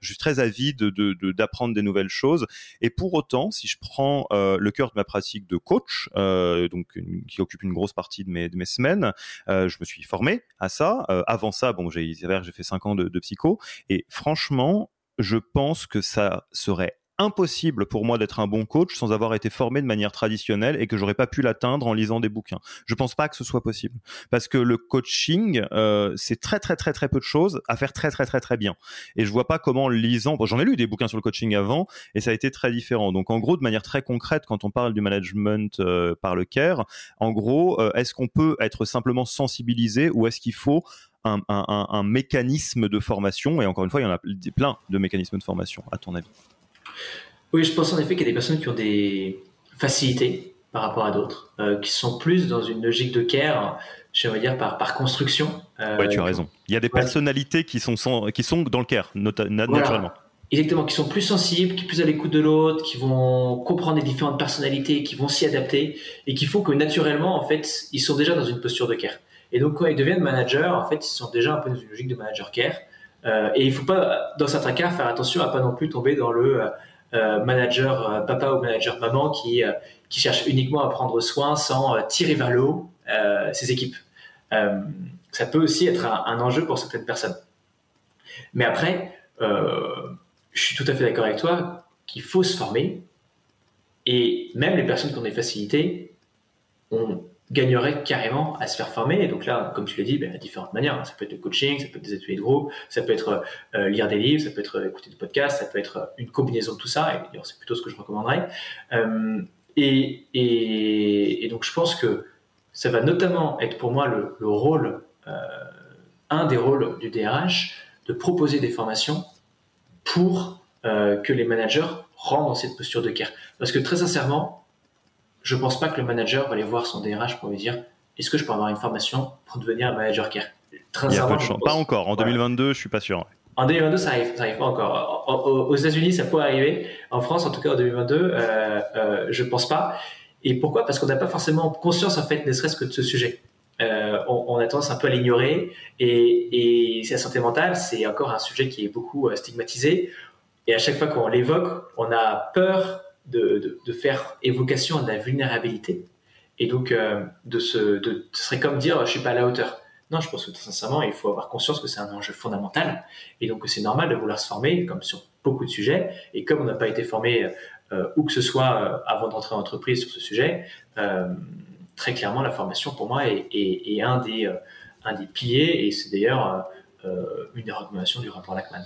Je suis très avide d'apprendre de, des nouvelles choses. Et pour autant, si je prends euh, le cœur de ma pratique de coach, euh, donc qui occupe une grosse partie de mes, semaines, euh, je me suis formé à ça. avant ça, bon, j'ai j'ai fait cinq ans de, de psycho. Et franchement, je pense que ça serait impossible pour moi d'être un bon coach sans avoir été formé de manière traditionnelle et que j'aurais pas pu l'atteindre en lisant des bouquins. Je pense pas que ce soit possible parce que le coaching euh, c'est très très très très peu de choses à faire très très très très bien et je vois pas comment en lisant j'en ai lu des bouquins sur le coaching avant et ça a été très différent. Donc en gros de manière très concrète quand on parle du management euh, par le care, en gros euh, est-ce qu'on peut être simplement sensibilisé ou est-ce qu'il faut un, un, mécanisme de formation? Et encore une fois il y en a plein de mécanismes de formation à ton avis oui, je pense en effet qu'il y a des personnes qui ont des facilités par rapport à d'autres, euh, qui sont plus dans une logique de care, j'aimerais dire par, par construction. Euh, oui, tu as raison. Il y a des personnalités qui sont, qui sont dans le care, naturellement. Exactement, qui sont plus sensibles, qui sont plus à l'écoute de l'autre, qui vont comprendre les différentes personnalités, qui vont s'y adapter et qui font que naturellement, en fait, ils sont déjà dans une posture de care. Et donc, quand ils deviennent managers, en fait, ils sont déjà un peu dans une logique de manager care. Euh, et il faut pas, dans certains cas, faire attention à pas non plus tomber dans le manager euh, papa ou manager maman qui, euh, qui cherche uniquement à prendre soin sans tirer vers le haut ses équipes. ça peut aussi être un, enjeu pour certaines personnes. Mais après, je suis tout à fait d'accord avec toi qu'il faut se former. Et même les personnes qui ont des facilités, ont gagnerait carrément à se faire former. Et donc là, comme tu l'as dit, ben, a différentes manières. Ça peut être le coaching, ça peut être des ateliers de groupe, ça peut être euh, lire des livres, ça peut être écouter des podcasts, ça peut être une combinaison de tout ça. Et c'est plutôt ce que je recommanderais. Euh, et, donc je pense que ça va notamment être pour moi le, le rôle, euh, un des rôles du DRH, de proposer des formations pour euh, que les managers rentrent dans cette posture de care. Parce que très sincèrement, je pense pas que le manager va aller voir son DRH pour lui dire est-ce que je peux avoir une formation pour devenir un manager care? Très Il y a pas, de chance. pas encore. En 2022, je suis pas sûr. En 2022, ça arrive, ça arrive pas encore. Aux États-Unis, ça peut arriver. En France, en tout cas, en 2022, euh, euh, je pense pas. Et pourquoi? Parce qu'on n'a pas forcément conscience, en fait, ne serait-ce que de ce sujet. Euh, on, a tendance un peu à l'ignorer. Et, et la santé mentale, c'est encore un sujet qui est beaucoup euh, stigmatisé. Et à chaque fois qu'on l'évoque, on a peur de, faire évocation à de la vulnérabilité. Et donc, euh, de ce, serait comme dire je suis pas à la hauteur. Non, je pense que sincèrement, il faut avoir conscience que c'est un enjeu fondamental et donc que c'est normal de vouloir se former, comme sur beaucoup de sujets. Et comme on n'a pas été formé euh, où que ce soit euh, avant d'entrer en entreprise sur ce sujet, très clairement, la formation pour moi est un, des, un des piliers et c'est d'ailleurs une des recommandations du rapport Lachman.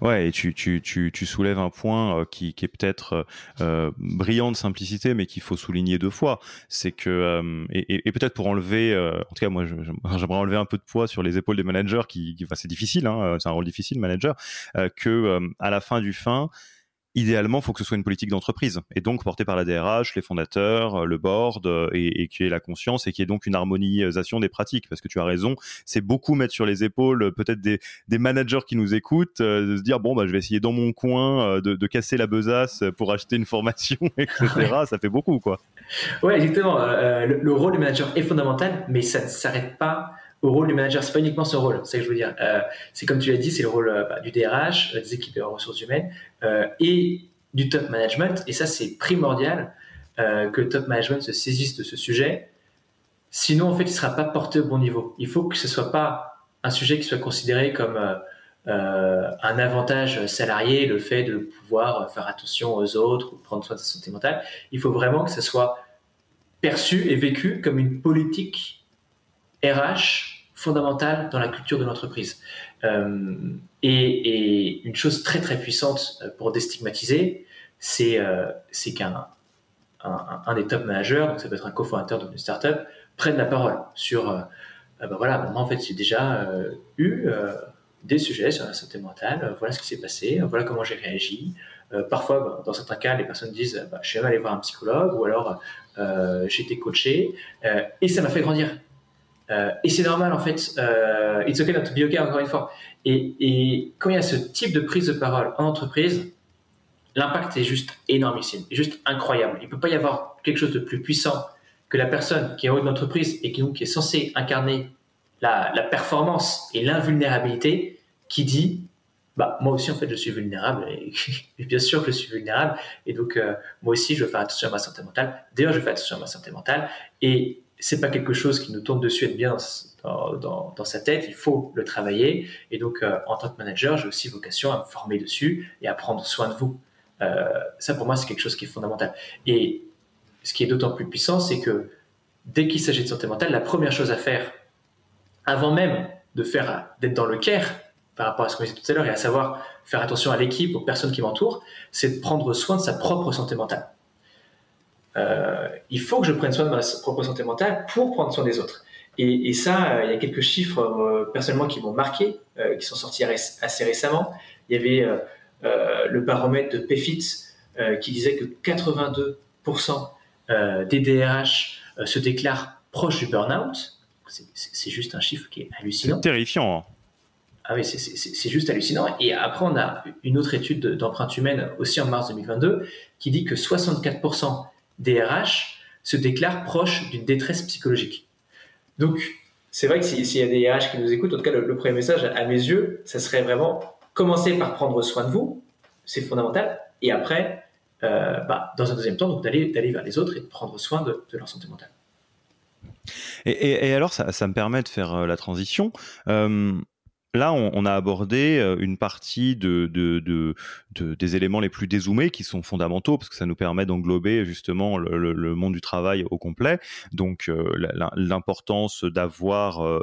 Ouais, et tu, tu, tu, soulèves un point euh, qui, qui est peut-être euh, euh, brillant de simplicité, mais qu'il faut souligner deux fois. C'est que, et, et peut-être pour enlever, en tout cas, moi, j'aimerais enlever un peu de poids sur les épaules des managers, qui, qui c'est difficile, hein, c'est un rôle difficile, manager, que à la fin du fin, idéalement, il faut que ce soit une politique d'entreprise et donc portée par la DRH, les fondateurs, euh, le board euh, et, et qui ait la conscience et qui ait donc une harmonisation des pratiques. Parce que tu as raison, c'est beaucoup mettre sur les épaules euh, peut-être des, des, managers qui nous écoutent, de se dire bon bah je vais essayer dans mon coin de, de casser la besace pour acheter une formation, etc. ça fait beaucoup quoi. Ouais, exactement. le, le, rôle du manager est fondamental, mais ça ne s'arrête pas au rôle du manager. C'est pas uniquement ce rôle, c'est ce que je veux dire. Euh, c'est comme tu l'as dit, c'est le rôle euh, bah, du DRH, euh, des équipes de ressources humaines et du top management. Et ça, c'est primordial que le top management se saisisse de ce sujet. Sinon, en fait, il sera pas porté au bon niveau. Il faut que ce soit pas un sujet qui soit considéré comme un avantage salarié, le fait de pouvoir faire attention aux autres ou prendre soin de sa santé mentale. Il faut vraiment que ce soit perçu et vécu comme une politique RH fondamentale dans la culture de l'entreprise. Euh, et, une chose très très puissante euh, pour déstigmatiser, c'est euh, qu'un un, des top managers, donc ça peut être un cofondateur d'une startup, prenne la parole sur, ben voilà, moi en fait j'ai déjà eu des sujets sur la santé mentale. voilà ce qui s'est passé, voilà comment j'ai réagi. parfois, bah, dans certains cas, les personnes disent bah, Je suis aller voir un psychologue ou alors j'ai été coaché et ça m'a fait grandir. Et c'est normal en fait. it's okay not to be okay, encore une fois. Et, quand il y a ce type de prise de parole en entreprise, l'impact est juste énormissime, juste incroyable. Il ne peut pas y avoir quelque chose de plus puissant que la personne qui est en haut de l'entreprise et qui, est censée incarner la, performance et l'invulnérabilité qui dit bah, moi aussi en fait je suis vulnérable et, bien sûr que je suis vulnérable et donc euh, moi aussi je veux faire attention à ma santé mentale d'ailleurs je fais attention à ma santé mentale c'est pas quelque chose qui nous tourne dessus être bien dans, dans, sa tête il faut le travailler et donc euh, en tant que manager j'ai aussi vocation à me former dessus et à prendre soin de vous euh, ça, pour moi, c'est quelque chose qui est fondamental. Et ce qui est d'autant plus puissant, c'est que dès qu'il s'agit de santé mentale, la première chose à faire, avant même de faire d'être dans le care, par rapport à ce qu'on disait tout à l'heure, et à savoir faire attention à l'équipe, aux personnes qui m'entourent, c'est de prendre soin de sa propre santé mentale. Euh, il faut que je prenne soin de ma propre santé mentale pour prendre soin des autres. Et, ça, euh, il y a quelques chiffres personnellement qui m'ont marqué, qui sont sortis assez récemment. Il y avait euh, le baromètre de PFIT euh, qui disait que 82% euh, des DRH se déclarent proches du burn-out. C'est juste un chiffre qui est hallucinant. C'est terrifiant. Hein. Ah oui, c'est juste hallucinant. Et après, on a une autre étude d'empreinte humaine aussi en mars 2022 qui dit que 64% des RH se déclarent proches d'une détresse psychologique. Donc, c'est vrai que s'il y a des RH qui nous écoutent, en tout cas, le, premier message, à mes yeux, ça serait vraiment commencez par prendre soin de vous, c'est fondamental, et après, euh, bah, dans un deuxième temps, d'aller vers les autres et de prendre soin de, leur santé mentale. Et, alors, ça, me permet de faire euh, la transition. Euh, là, on, a abordé une partie de, des éléments les plus dézoomés qui sont fondamentaux parce que ça nous permet d'englober justement le, monde du travail au complet. Donc, l'importance d'avoir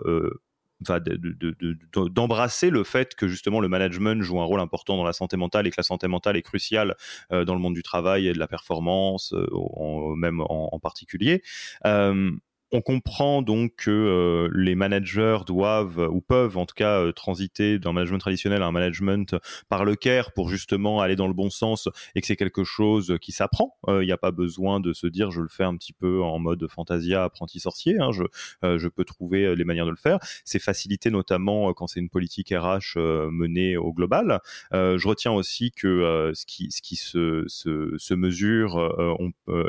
d'embrasser le fait que justement le management joue un rôle important dans la santé mentale et que la santé mentale est cruciale euh, dans le monde du travail et de la performance, euh, même en, particulier. Euh, on comprend donc que euh, les managers doivent ou peuvent en tout cas euh, transiter d'un management traditionnel à un management par le care pour justement aller dans le bon sens et que c'est quelque chose qui s'apprend. Il euh, n'y a pas besoin de se dire je le fais un petit peu en mode fantasia apprenti sorcier. Hein, je, peux trouver les manières de le faire. C'est facilité notamment quand c'est une politique RH menée au global. je retiens aussi que ce qui, se, mesure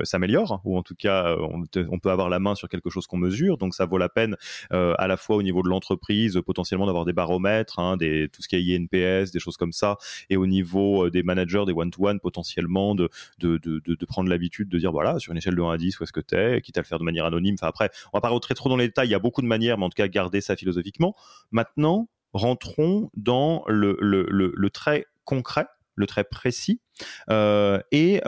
s'améliore ou en tout cas on, on peut avoir la main sur quelque chose qu'on mesure. Donc ça vaut la peine euh, à la fois au niveau de l'entreprise, potentiellement d'avoir des baromètres, hein, des, tout ce qui est INPS, des choses comme ça, et au niveau euh, des managers, des one-to-one, potentiellement de, de, de, prendre l'habitude de dire voilà, sur une échelle de 1 à 10, où est-ce que tu es, quitte à le faire de manière anonyme. Enfin après, on va pas rentrer trop dans les détails, il y a beaucoup de manières, mais en tout cas garder ça philosophiquement. Maintenant, rentrons dans le, le, le, concret le trait précis. Euh, et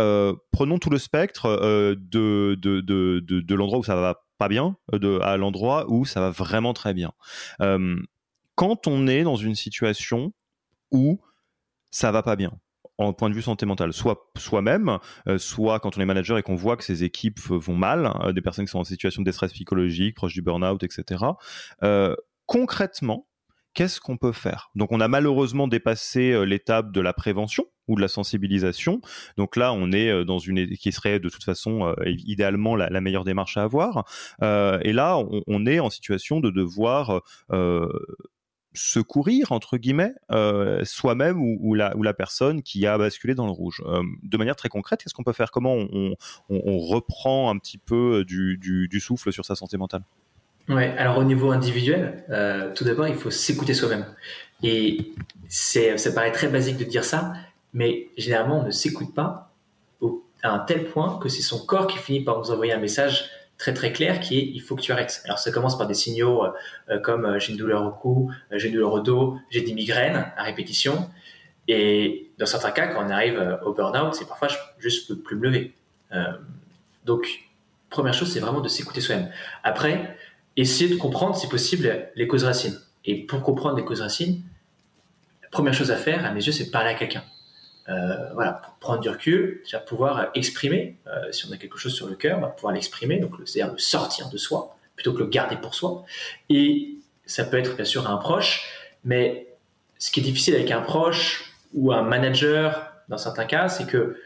prenons tout le spectre de, de, de, de, l'endroit où ça va pas bien de, à l'endroit où ça va vraiment très bien. quand on est dans une situation où ça va pas bien, en point de vue santé mentale, soit soi-même, soit quand on est manager et qu'on voit que ses équipes vont mal, des personnes qui sont en situation de détresse psychologique, proche du burn-out, etc. concrètement, qu'est-ce qu'on peut faire? Donc on a malheureusement dépassé euh, l'étape de la prévention ou de la sensibilisation. Donc là, on est euh, dans une qui serait de toute façon euh, idéalement la, meilleure démarche à avoir. et là, on, est en situation de devoir secourir entre guillemets soi-même ou, la, ou la personne qui a basculé dans le rouge. de manière très concrète, qu'est-ce qu'on peut faire? Comment on, reprend un petit peu du souffle sur sa santé mentale? Ouais, alors au niveau individuel, euh, tout d'abord, il faut s'écouter soi-même. Et c'est, ça paraît très basique de dire ça, mais généralement, on ne s'écoute pas à un tel point que c'est son corps qui finit par nous envoyer un message très très clair qui est il faut que tu arrêtes. Alors ça commence par des signaux euh, comme euh, j'ai une douleur au cou, j'ai une douleur au dos, j'ai des migraines à répétition. Et dans certains cas, quand on arrive au burn-out, c'est parfois je juste peux plus me lever. donc première chose, c'est vraiment de s'écouter soi-même. Après, essayer de comprendre, si possible, les causes racines. Et pour comprendre les causes racines, la première chose à faire, à mes yeux, c'est de parler à quelqu'un. Euh, voilà, pour prendre du recul, déjà pouvoir exprimer, euh, si on a quelque chose sur le cœur, bah, pouvoir l'exprimer, c'est-à-dire le sortir de soi, plutôt que le garder pour soi. Et ça peut être bien sûr un proche, mais ce qui est difficile avec un proche ou un manager, dans certains cas, c'est que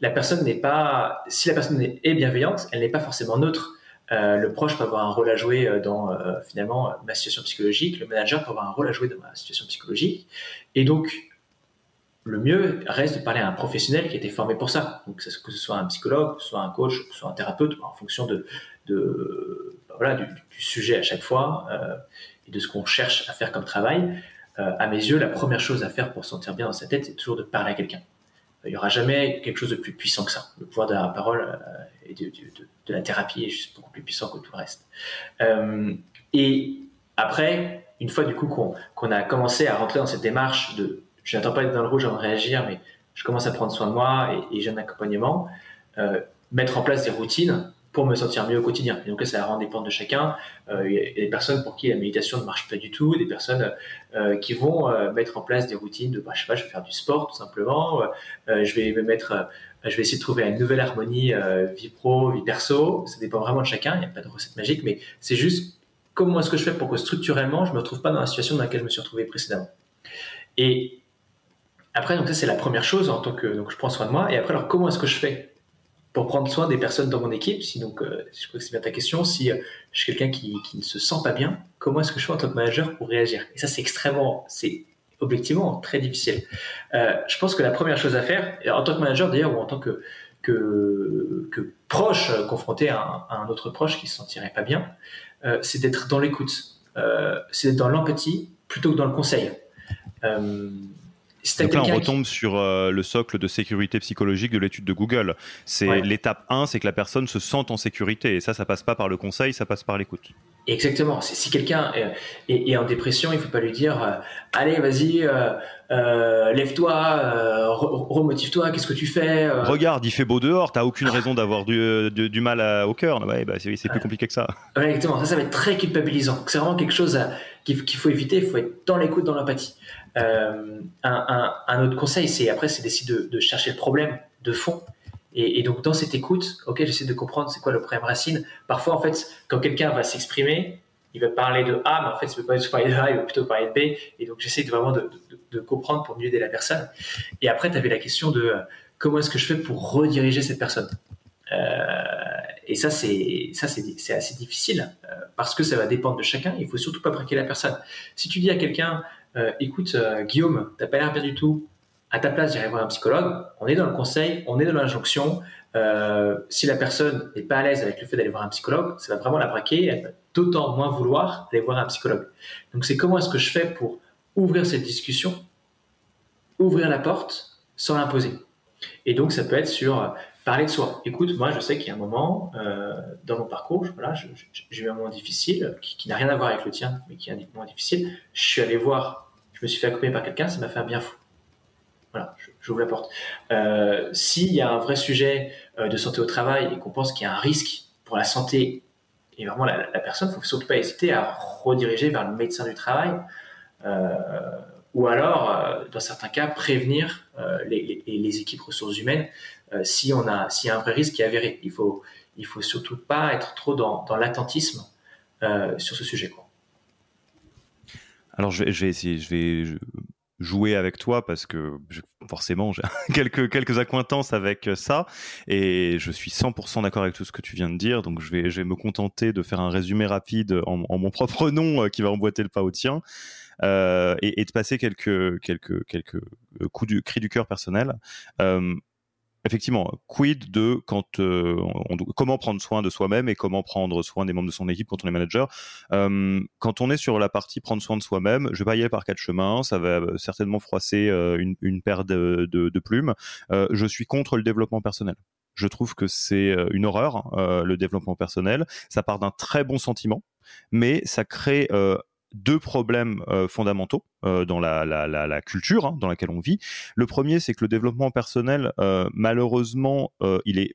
la personne n'est pas, si la personne est bienveillante, elle n'est pas forcément neutre. Euh, le proche peut avoir un rôle à jouer euh, dans euh, finalement ma situation psychologique, le manager peut avoir un rôle à jouer dans ma situation psychologique. Et donc, le mieux reste de parler à un professionnel qui a été formé pour ça. Donc, que ce soit un psychologue, soit un coach, soit un thérapeute, en fonction de, de bah, voilà, du, sujet à chaque fois et de ce qu'on cherche à faire comme travail. à mes yeux, la première chose à faire pour se sentir bien dans sa tête, c'est toujours de parler à quelqu'un il n'y aura jamais quelque chose de plus puissant que ça. Le pouvoir de la parole euh, et de, la thérapie est juste beaucoup plus puissant que tout le reste. Euh, et après, une fois du coup qu'on a commencé à rentrer dans cette démarche de, je n'attends pas être dans le rouge avant de réagir, mais je commence à prendre soin de moi et, j'ai un accompagnement, euh, mettre en place des routines pour me sentir mieux au quotidien. Et donc ça va dépendre de chacun. Euh, il y a des personnes pour qui la méditation ne marche pas du tout, des personnes euh, qui vont euh, mettre en place des routines de, bah, je sais pas, je vais faire du sport tout simplement, je vais me mettre, je vais essayer de trouver une nouvelle harmonie vie pro, vie perso. Ça dépend vraiment de chacun. Il n'y a pas de recette magique, mais c'est juste comment est-ce que je fais pour que structurellement, je me retrouve pas dans la situation dans laquelle je me suis retrouvé précédemment. Et après, donc ça c'est la première chose en tant que donc je prends soin de moi. Et après, alors comment est-ce que je fais pour prendre soin des personnes dans mon équipe. Si donc, euh, je crois que c'est bien ta question, si euh, je suis quelqu'un qui, qui, ne se sent pas bien, comment est-ce que je fais en tant que manager pour réagir? Et ça, c'est extrêmement, c'est objectivement très difficile. Euh, je pense que la première chose à faire, en tant que manager d'ailleurs, ou en tant que, que, proche confronté à un, autre proche qui se sentirait pas bien, c'est d'être dans l'écoute, c'est d'être dans l'empathie plutôt que dans le conseil. Donc là, on retombe sur euh, le socle de sécurité psychologique de l'étude de Google. C'est l'étape 1, c'est que la personne se sente en sécurité. Et ça, ça passe pas par le conseil, ça passe par l'écoute. Exactement. Si quelqu'un est, en dépression, il faut pas lui dire euh, allez, vas-y, euh, lève-toi, remotive-toi, qu'est-ce que tu fais Regarde, il fait beau dehors, t'as aucune raison d'avoir du, du, mal au cœur. Ouais, bah, c'est plus compliqué que ça. exactement. Ça, ça va être très culpabilisant. C'est vraiment quelque chose qu'il faut éviter. Il faut être dans l'écoute, dans l'empathie. Euh, un, autre conseil, c'est après, c'est d'essayer de, chercher le problème de fond. Et, donc dans cette écoute, ok, j'essaie de comprendre c'est quoi le problème racine. Parfois, en fait, quand quelqu'un va s'exprimer, il va parler de A, mais en fait, il ne veut pas parler de A, il va plutôt parler de B. Et donc, j'essaie vraiment de, comprendre pour mieux aider la personne. Et après, tu avais la question de euh, comment est-ce que je fais pour rediriger cette personne? Euh, et ça, c'est ça, c'est assez difficile parce que ça va dépendre de chacun. Il faut surtout pas braquer la personne. Si tu dis à quelqu'un, écoute, euh, Guillaume, t'as pas l'air bien du tout. À ta place, j'irai voir un psychologue. On est dans le conseil, on est dans l'injonction. Euh, si la personne n'est pas à l'aise avec le fait d'aller voir un psychologue, ça va vraiment la braquer. Elle va d'autant moins vouloir aller voir un psychologue. Donc, c'est comment est-ce que je fais pour ouvrir cette discussion, ouvrir la porte sans l'imposer? Et donc, ça peut être sur parler de soi. Écoute, moi, je sais qu'il y a un moment euh, dans mon parcours, voilà, j'ai eu un moment difficile qui, n'a rien à voir avec le tien, mais qui est un moment difficile. Je suis allé voir, je me suis fait accompagner par quelqu'un, ça m'a fait un bien fou. Voilà, j'ouvre la porte. Euh, S'il y a un vrai sujet euh, de santé au travail et qu'on pense qu'il y a un risque pour la santé et vraiment la, personne, il faut surtout pas hésiter à rediriger vers le médecin du travail. Euh, ou alors, dans certains cas, prévenir les, équipes ressources humaines si on a, s'il y a un vrai risque qui est avéré. Il faut, il faut surtout pas être trop dans, dans l'attentisme euh, sur ce sujet. Quoi. Alors, je vais, je vais jouer avec toi parce que forcément j'ai quelques quelques accointances avec ça et je suis 100% d'accord avec tout ce que tu viens de dire donc je vais je vais me contenter de faire un résumé rapide en, mon propre nom euh, qui va emboîter le pas au tien euh, et, de passer quelques quelques quelques coups du cri du cœur personnel euh, effectivement, quid de quand euh, on, comment prendre soin de soi-même et comment prendre soin des membres de son équipe quand on est manager? Euh, quand on est sur la partie prendre soin de soi-même, je vais pas y aller par quatre chemins, ça va certainement froisser euh, une, une, paire de, de, de plumes. je suis contre le développement personnel. Je trouve que c'est une horreur, le développement personnel. Ça part d'un très bon sentiment, mais ça crée deux problèmes euh, fondamentaux euh, dans la, la, la, culture hein, dans laquelle on vit. Le premier, c'est que le développement personnel, euh, malheureusement, il est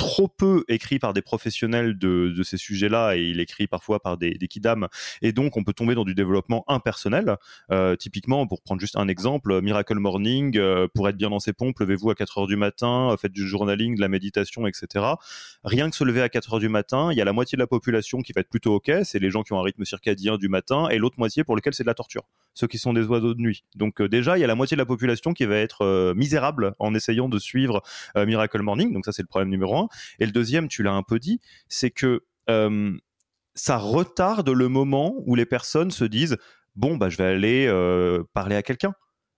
trop peu écrit par des professionnels de, ces sujets-là et il écrit parfois par des, des kidam et donc on peut tomber dans du développement impersonnel. Euh, typiquement, pour prendre juste un exemple, Miracle Morning, euh, pour être bien dans ses pompes, levez-vous à 4 heures du matin, faites du journaling, de la méditation, etc. Rien que se lever à 4 heures du matin, il y a la moitié de la population qui va être plutôt ok, c'est les gens qui ont un rythme circadien du matin et l'autre moitié pour lequel c'est de la torture. Ceux qui sont des oiseaux de nuit. Donc déjà, il y a la moitié de la population qui va être misérable en essayant de suivre Miracle Morning. Donc ça, c'est le problème numéro un. Et le deuxième, tu l'as un peu dit, c'est que ça retarde le moment où les personnes se disent bon bah je vais aller parler à quelqu'un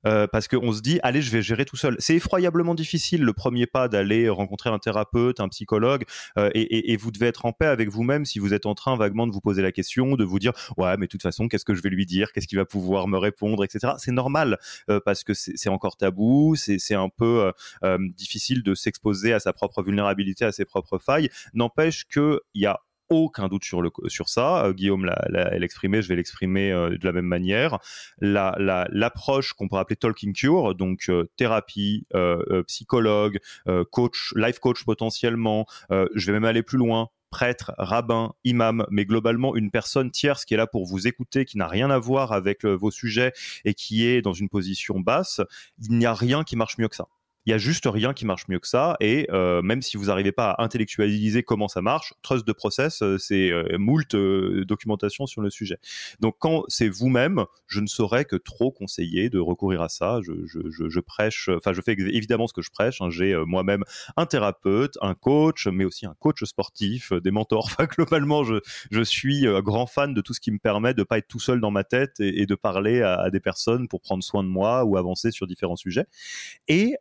euh, parce qu'on se dit allez je vais gérer tout seul. C'est effroyablement difficile le premier pas d'aller rencontrer un thérapeute, un psychologue, euh, et, et, et, vous devez être en paix avec vous-même si vous êtes en train vaguement de vous poser la question, de vous dire ouais mais de toute façon qu'est-ce que je vais lui dire, qu'est-ce qu'il va pouvoir me répondre, etc. C'est normal euh, parce que c'est encore tabou, c'est un peu euh, difficile de s'exposer à sa propre vulnérabilité, à ses propres failles. N'empêche qu'il y a aucun doute sur, le, sur ça. Euh, Guillaume l'a exprimé, je vais l'exprimer euh, de la même manière. L'approche la, qu'on pourrait appeler talking cure, donc euh, thérapie, psychologue, coach, life coach potentiellement, je vais même aller plus loin, prêtre, rabbin, imam, mais globalement une personne tierce qui est là pour vous écouter, qui n'a rien à voir avec vos sujets et qui est dans une position basse, il n'y a rien qui marche mieux que ça. Il y a juste rien qui marche mieux que ça. Et euh, même si vous n'arrivez pas à intellectualiser comment ça marche, trust de process, euh, c'est euh, moult euh, documentation sur le sujet. Donc quand c'est vous-même, je ne saurais que trop conseiller de recourir à ça. Je, prêche, enfin je fais évidemment ce que je prêche. Hein. J'ai moi-même un thérapeute, un coach, mais aussi un coach sportif, des mentors. Enfin globalement, je, je suis grand fan de tout ce qui me permet de pas être tout seul dans ma tête et, de parler à, des personnes pour prendre soin de moi ou avancer sur différents sujets. Et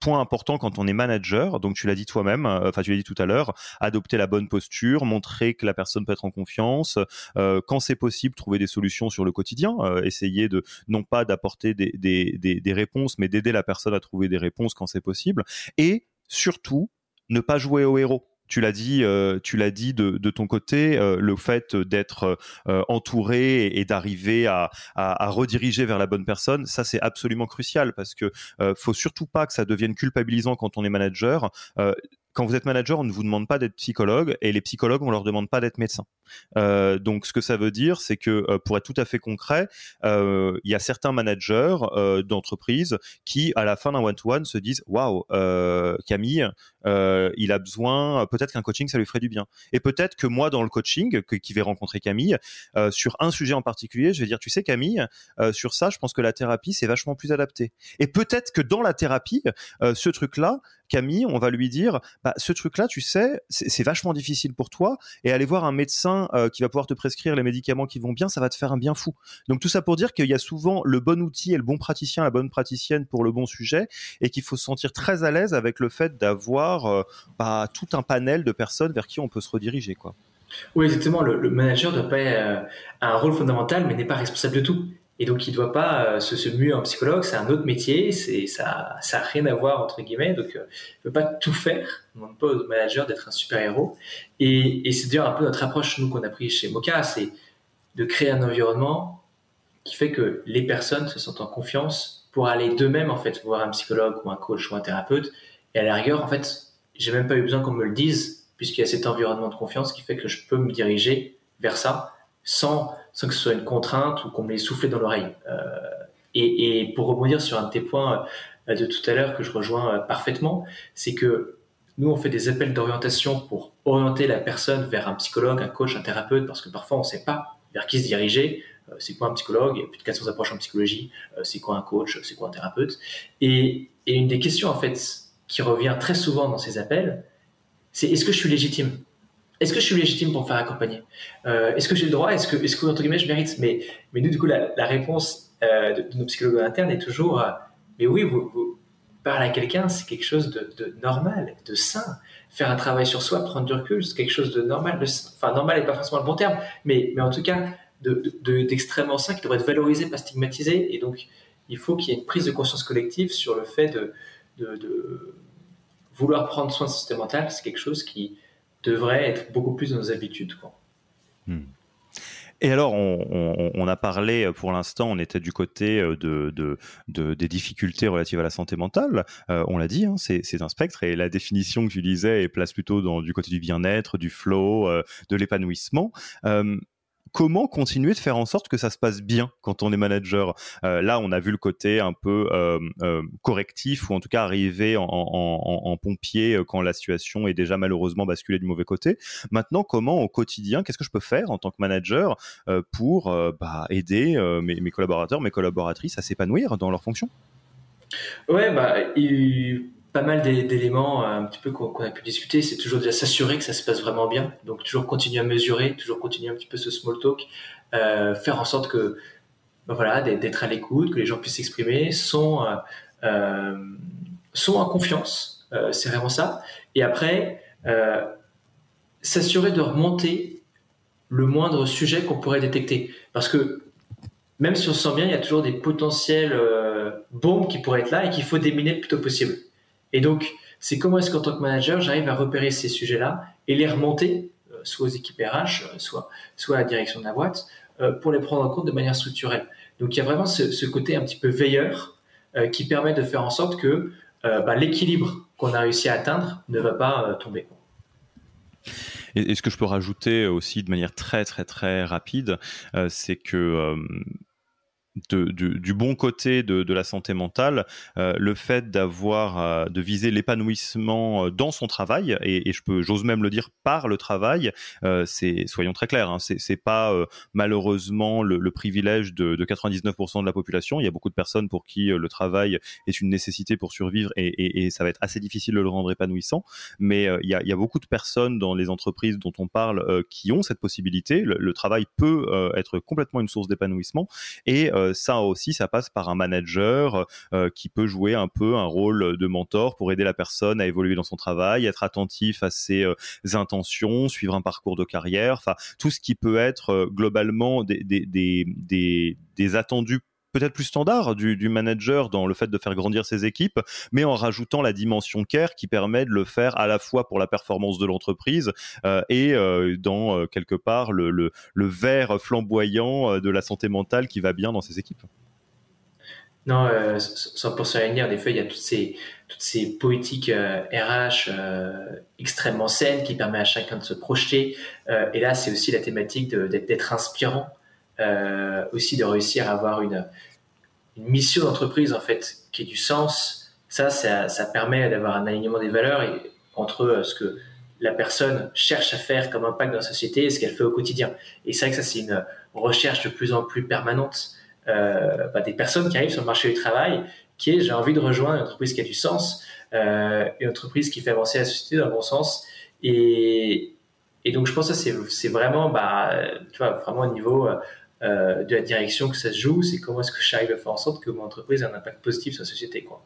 point important quand on est manager, donc tu l'as dit toi-même, euh, enfin tu l'as dit tout à l'heure, adopter la bonne posture, montrer que la personne peut être en confiance, euh, quand c'est possible, trouver des solutions sur le quotidien, euh, essayer de non pas d'apporter des, des, des, des réponses, mais d'aider la personne à trouver des réponses quand c'est possible, et surtout ne pas jouer au héros tu l'as dit, euh, tu l'as dit de, de, ton côté, euh, le fait d'être euh, entouré et, d'arriver à, à, à, rediriger vers la bonne personne, ça c'est absolument crucial parce que faut surtout pas que ça devienne culpabilisant quand on est manager quand vous êtes manager, on ne vous demande pas d'être psychologue et les psychologues, on leur demande pas d'être médecin. Euh, donc, ce que ça veut dire, c'est que euh, pour être tout à fait concret, euh, il y a certains managers euh, d'entreprise qui, à la fin d'un one-to-one, se disent waouh, Camille, il a besoin, peut-être qu'un coaching, ça lui ferait du bien. Et peut-être que moi, dans le coaching, que, qui vais rencontrer Camille, sur un sujet en particulier, je vais dire, tu sais, Camille, sur ça, je pense que la thérapie, c'est vachement plus adapté. Et peut-être que dans la thérapie, ce truc-là, Camille, on va lui dire, bah, ce truc-là, tu sais, c'est vachement difficile pour toi, et aller voir un médecin euh, qui va pouvoir te prescrire les médicaments qui vont bien, ça va te faire un bien fou. Donc tout ça pour dire qu'il y a souvent le bon outil et le bon praticien, la bonne praticienne pour le bon sujet, et qu'il faut se sentir très à l'aise avec le fait d'avoir euh, bah, tout un panel de personnes vers qui on peut se rediriger, quoi. Oui, exactement. Le, manager doit pas euh, un rôle fondamental, mais n'est pas responsable de tout. Et donc, il ne doit pas euh, se, se muer en psychologue, c'est un autre métier, ça, ça a rien à voir entre guillemets. Donc, euh, il ne peut pas tout faire. On ne demande pas au manager d'être un super héros. Et, et c'est d'ailleurs un peu notre approche nous qu'on a pris chez Mocha, c'est de créer un environnement qui fait que les personnes se sentent en confiance pour aller d'eux-mêmes en fait voir un psychologue ou un coach ou un thérapeute. Et à la rigueur, en fait, j'ai même pas eu besoin qu'on me le dise puisqu'il y a cet environnement de confiance qui fait que je peux me diriger vers ça sans sans que ce soit une contrainte ou qu'on me les souffle dans l'oreille. Euh, et, pour rebondir sur un de tes points euh, de tout à l'heure que je rejoins euh, parfaitement, c'est que nous, on fait des appels d'orientation pour orienter la personne vers un psychologue, un coach, un thérapeute, parce que parfois on ne sait pas vers qui se diriger. C'est quoi un psychologue? Il y a plus de 400 approches en psychologie. C'est quoi un coach? C'est quoi un thérapeute? Et une des questions en fait qui revient très souvent dans ces appels, c'est est-ce que je suis légitime? Est-ce que je suis légitime pour me faire accompagner euh, Est-ce que j'ai le droit Est-ce que, est-ce que entre guillemets, je mérite Mais, mais nous, du coup, la, réponse euh, de, nos psychologues internes est toujours euh, mais oui, vous, à quelqu'un, c'est quelque chose de, normal, de sain. Faire un travail sur soi, prendre du recul, c'est quelque chose de normal. De, enfin, normal n'est pas forcément le bon terme, mais, mais en tout cas, d'extrêmement sain qui devrait être valorisé, pas stigmatisé. Et donc, il faut qu'il y ait une prise de conscience collective sur le fait de, de vouloir prendre soin de son système mental. C'est quelque chose qui devrait être beaucoup plus dans nos habitudes. Quoi. Hmm. Et alors, on, a parlé euh, pour l'instant, on était du côté euh, de, de, de, des difficultés relatives à la santé mentale. Euh, on l'a dit, hein, c'est un spectre et la définition que tu disais est place plutôt dans, du côté du bien-être, du flow, de l'épanouissement. Comment continuer de faire en sorte que ça se passe bien quand on est manager? Euh, Là, on a vu le côté un peu euh, euh, correctif ou en tout cas arriver en, pompier quand la situation est déjà malheureusement basculée du mauvais côté. Maintenant, comment au quotidien, qu'est-ce que je peux faire en tant que manager pour bah, aider mes, collaborateurs, mes collaboratrices à s'épanouir dans leur fonction? Ouais, bah, pas mal d'éléments un petit peu qu'on a pu discuter, c'est toujours déjà s'assurer que ça se passe vraiment bien. Donc toujours continuer à mesurer, toujours continuer un petit peu ce small talk, euh, faire en sorte que ben voilà d'être à l'écoute, que les gens puissent s'exprimer, sont euh, euh sont en confiance, euh, c'est vraiment ça. Et après euh, s'assurer de remonter le moindre sujet qu'on pourrait détecter, parce que même si on se sent bien, il y a toujours des potentiels bombes qui pourraient être là et qu'il faut déminer le plus tôt possible. Et donc, c'est comment est-ce qu'en tant que manager, j'arrive à repérer ces sujets-là et les remonter, euh, soit aux équipes RH, euh, soit, soit à la direction de la boîte, euh, pour les prendre en compte de manière structurelle. Donc, il y a vraiment ce, côté un petit peu veilleur qui permet de faire en sorte que bah, l'équilibre qu'on a réussi à atteindre ne va pas tomber. Et, ce que je peux rajouter aussi de manière très très très rapide, c'est que du bon côté de, la santé mentale, euh, le fait d'avoir euh, de viser l'épanouissement euh, dans son travail et, je peux, j'ose même le dire par le travail, c'est soyons très clairs, hein, c'est pas malheureusement le, privilège de, 99% de la population. Il y a beaucoup de personnes pour qui le travail est une nécessité pour survivre et, ça va être assez difficile de le rendre épanouissant. Mais il y, a, beaucoup de personnes dans les entreprises dont on parle qui ont cette possibilité. Le, le travail peut être complètement une source d'épanouissement et euh, ça aussi, ça passe par un manager euh, qui peut jouer un peu un rôle de mentor pour aider la personne à évoluer dans son travail, être attentif à ses euh, intentions, suivre un parcours de carrière, enfin tout ce qui peut être globalement des, des attendus peut-être plus standard du, manager dans le fait de faire grandir ses équipes, mais en rajoutant la dimension care qui permet de le faire à la fois pour la performance de l'entreprise euh, et euh, dans euh, quelque part le, le, verre flamboyant de la santé mentale qui va bien dans ses équipes. Non, 100% aligné. En effet, il y a toutes ces, toutes ces poétiques RH extrêmement saines qui permettent à chacun de se projeter. et là, c'est aussi la thématique d'être inspirant euh, aussi de réussir à avoir une, mission d'entreprise en fait qui ait du sens. Ça, ça, ça permet d'avoir un alignement des valeurs entre euh, ce que la personne cherche à faire comme impact dans la société et ce qu'elle fait au quotidien. Et c'est vrai que ça, c'est une recherche de plus en plus permanente euh, bah, des personnes qui arrivent sur le marché du travail, qui est j'ai envie de rejoindre une entreprise qui a du sens, une entreprise qui fait avancer la société dans le bon sens. Et, et donc je pense que c'est vraiment, bah, tu vois, vraiment au niveau euh, de la direction que ça se joue, c'est comment est-ce que j'arrive à faire en sorte que mon entreprise ait un impact positif sur la société. Quoi.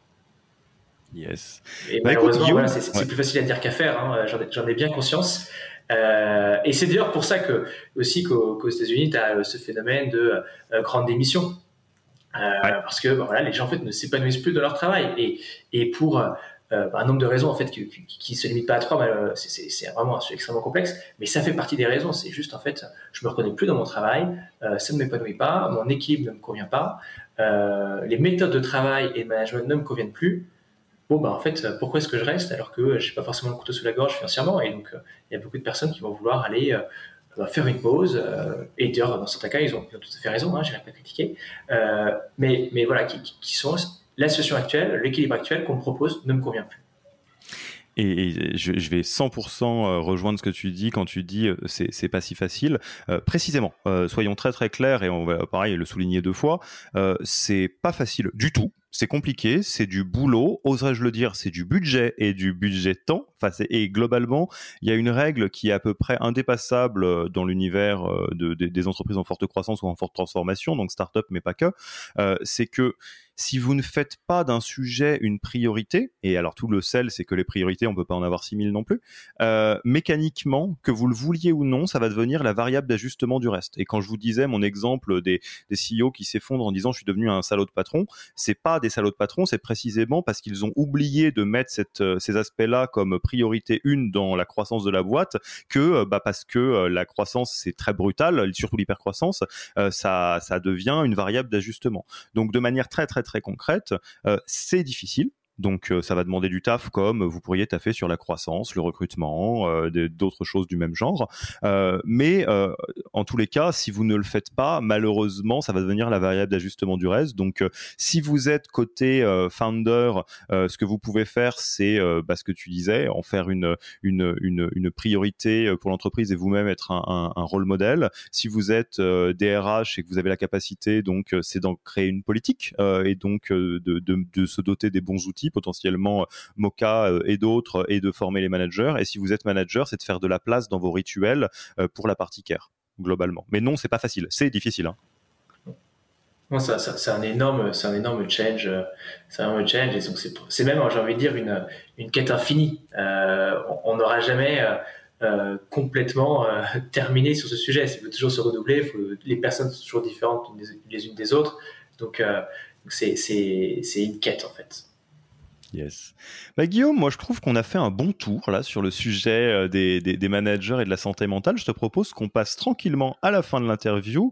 Yes. Et bah, malheureusement, c'est plus facile à dire qu'à faire, hein. j'en ai, bien conscience. Euh, et c'est d'ailleurs pour ça que aussi qu'aux États-Unis, tu as ce phénomène de euh, grande démission. Parce que bah, voilà, les gens en fait ne s'épanouissent plus de leur travail. Et, et pour euh, un nombre de raisons en fait qui, qui, se limite pas à trois, euh, c'est vraiment extrêmement complexe. Mais ça fait partie des raisons. C'est juste en fait, je me reconnais plus dans mon travail, euh, ça ne m'épanouit pas, mon équipe ne me convient pas, les méthodes de travail et de management ne me conviennent plus. Bon bah en fait, pourquoi est-ce que je reste alors que j'ai pas forcément le couteau sous la gorge financièrement Et donc il y a beaucoup de personnes qui vont vouloir aller bah, faire une pause. et d'ailleurs dans certains cas, ils ont, tout à fait raison. Hein, J'ai rien à critiquer. mais mais voilà, qui sont la situation actuelle, l'équilibre actuel qu'on me propose ne me convient plus. Et, je, vais 100% euh, rejoindre ce que tu dis quand tu dis euh, c'est, c'est pas si facile. Euh, précisément, soyons très très clairs et on va pareil le souligner deux fois, c'est pas facile du tout c'est compliqué, c'est du boulot, oserais-je le dire, c'est du budget et du budget temps. Enfin, et globalement, il y a une règle qui est à peu près indépassable euh, dans l'univers euh, de, des entreprises en forte croissance ou en forte transformation, donc start-up mais pas que. Euh, c'est que si vous ne faites pas d'un sujet une priorité, et alors tout le sel, c'est que les priorités, on peut pas en avoir 6000 non plus, euh, mécaniquement, que vous le vouliez ou non, ça va devenir la variable d'ajustement du reste. Et quand je vous disais mon exemple des, des CEO qui s'effondrent en disant je suis devenu un salaud de patron, c'est pas des salauds de patrons, c'est précisément parce qu'ils ont oublié de mettre euh, ces aspects-là comme priorité une dans la croissance de la boîte, que euh, bah, parce que euh, la croissance c'est très brutal, surtout l'hypercroissance, ça, ça devient une variable d'ajustement. Donc de manière très très très concrète, c'est difficile Donc euh, ça va demander du taf comme vous pourriez taffer sur la croissance, le recrutement, euh, d'autres choses du même genre. Euh, mais en tous les cas, si vous ne le faites pas, malheureusement, ça va devenir la variable d'ajustement du reste. Donc si vous êtes côté founder, ce que vous pouvez faire, c'est bah, ce que tu disais, en faire une, une, une, une priorité pour l'entreprise et vous-même être un, un, un, rôle modèle. Si vous êtes DRH et que vous avez la capacité, donc c'est d'en créer une politique et donc de, de, de se doter des bons outils potentiellement euh, Mocha euh, et d'autres, et de former les managers. Et si vous êtes manager, c'est de faire de la place dans vos rituels euh, pour la partie care, globalement. Mais non, c'est pas facile, c'est difficile. Hein. c'est un énorme, c'est un énorme change, c'est un change. Et donc c'est même, j'ai envie de dire, une, une quête infinie. on n'aura jamais complètement terminé sur ce sujet. Il faut toujours se renouveler. les personnes sont toujours différentes les unes des autres. Donc c'est une quête en fait. Yes. Bah, Guillaume, moi je trouve qu'on a fait un bon tour là sur le sujet euh, des, des, managers et de la santé mentale. Je te propose qu'on passe tranquillement à la fin de l'interview.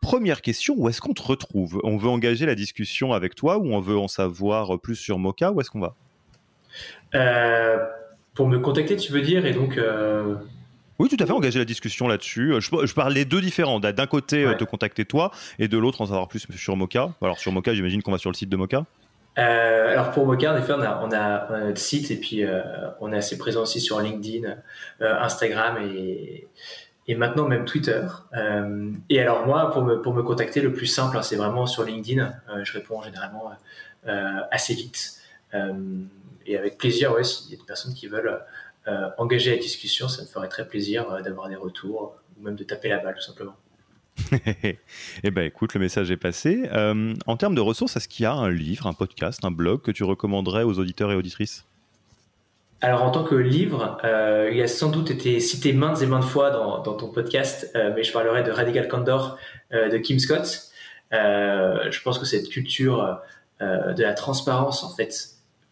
Première question, où est-ce qu'on te retrouve? On veut engager la discussion avec toi ou on veut en savoir plus sur Mocha Où est-ce qu'on va? Euh, Pour me contacter, tu veux dire, et donc... Euh, oui, tout à fait, engager la discussion là-dessus. Je, parle les deux différents. D'un côté, te contacter toi, et de l'autre, en savoir plus sur Mocha. Alors sur Mocha, j'imagine qu'on va sur le site de Mocha. Euh, alors pour Mocha, en effet, on a, on a, notre site et puis euh, on est assez présent aussi sur LinkedIn, euh, Instagram et, maintenant même Twitter. et alors moi, pour me, pour me contacter, le plus simple, hein, c'est vraiment sur LinkedIn. je réponds généralement assez vite. et avec plaisir, ouais, s'il y a des personnes qui veulent engager la discussion, ça me ferait très plaisir d'avoir des retours ou même de taper la balle tout simplement. eh ben écoute, le message est passé. Euh, en termes de ressources, est-ce qu'il y a un livre, un podcast, un blog que tu recommanderais aux auditeurs et auditrices? Alors en tant que livre, euh, il a sans doute été cité maintes et maintes fois dans, ton podcast, euh, mais je parlerai de Radical Candor de Kim Scott. je pense que cette culture de la transparence en fait